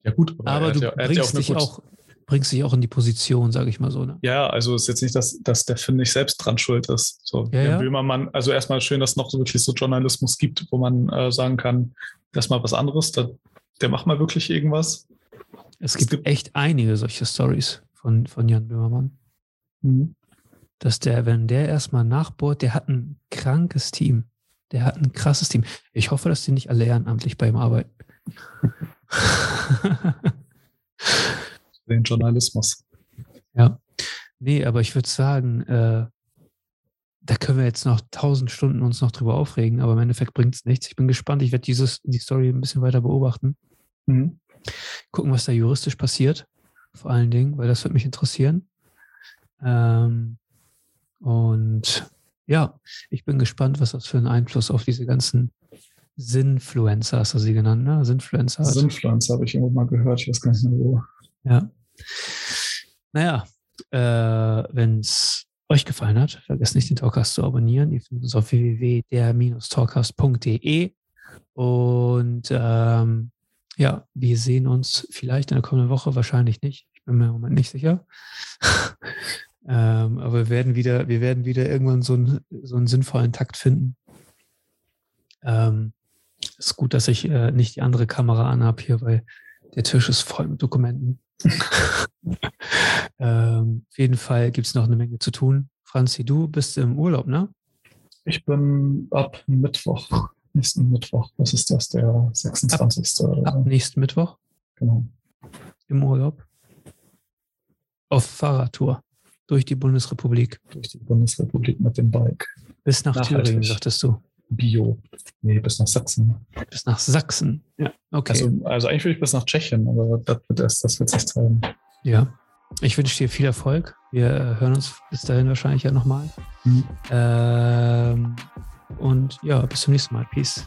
Ja, gut, aber, aber du ja, bringst, dich auch, bringst dich auch in die Position, sage ich mal so. Ne? Ja, also ist jetzt nicht, dass, dass der Finn nicht selbst dran schuld ist. So, ja, ja. Böhmermann, also erstmal schön, dass es noch so wirklich so Journalismus gibt, wo man äh, sagen kann, das mal was anderes, da, der macht mal wirklich irgendwas. Es gibt, es gibt echt einige solche Stories von, von Jan Böhmermann. Mhm. Dass der, wenn der erstmal nachbohrt, der hat ein krankes Team. Der hat ein krasses Team. Ich hoffe, dass die nicht alle ehrenamtlich bei ihm arbeiten. Den Journalismus. Ja. Nee, aber ich würde sagen, äh, da können wir jetzt noch tausend Stunden uns noch drüber aufregen, aber im Endeffekt bringt es nichts. Ich bin gespannt. Ich werde dieses, die Story ein bisschen weiter beobachten. Mhm. Gucken, was da juristisch passiert. Vor allen Dingen, weil das wird mich interessieren. Ähm, und ja, ich bin gespannt, was das für einen Einfluss auf diese ganzen Sinfluencer, hast du sie genannt, ne? Sinfluencer. Sinfluencer habe ich irgendwo mal gehört, ich weiß gar nicht mehr wo. Ja. Naja, äh, wenn es euch gefallen hat, vergesst nicht, den Talkcast zu abonnieren. Ihr findet uns auf www.der-talkcast.de und ähm, ja, wir sehen uns vielleicht in der kommenden Woche, wahrscheinlich nicht. Ich bin mir im Moment nicht sicher. Ähm, aber wir werden wieder, wir werden wieder irgendwann so, ein, so einen sinnvollen Takt finden. Ähm, ist gut, dass ich äh, nicht die andere Kamera anhabe hier, weil der Tisch ist voll mit Dokumenten. ähm, auf jeden Fall gibt es noch eine Menge zu tun. Franzi, du bist im Urlaub, ne? Ich bin ab Mittwoch, nächsten Mittwoch. Was ist das, der 26. Ab, ab nächsten Mittwoch? Genau. Im Urlaub? Auf Fahrradtour. Durch die Bundesrepublik. Durch die Bundesrepublik mit dem Bike. Bis nach Nachhaltig. Thüringen, sagtest du. Bio. Nee, bis nach Sachsen. Bis nach Sachsen. Ja, okay. Also, also eigentlich würde ich bis nach Tschechien, aber das wird erst, das wird sich zeigen. Ja. Ich wünsche dir viel Erfolg. Wir hören uns bis dahin wahrscheinlich ja nochmal. Mhm. Ähm, und ja, bis zum nächsten Mal. Peace.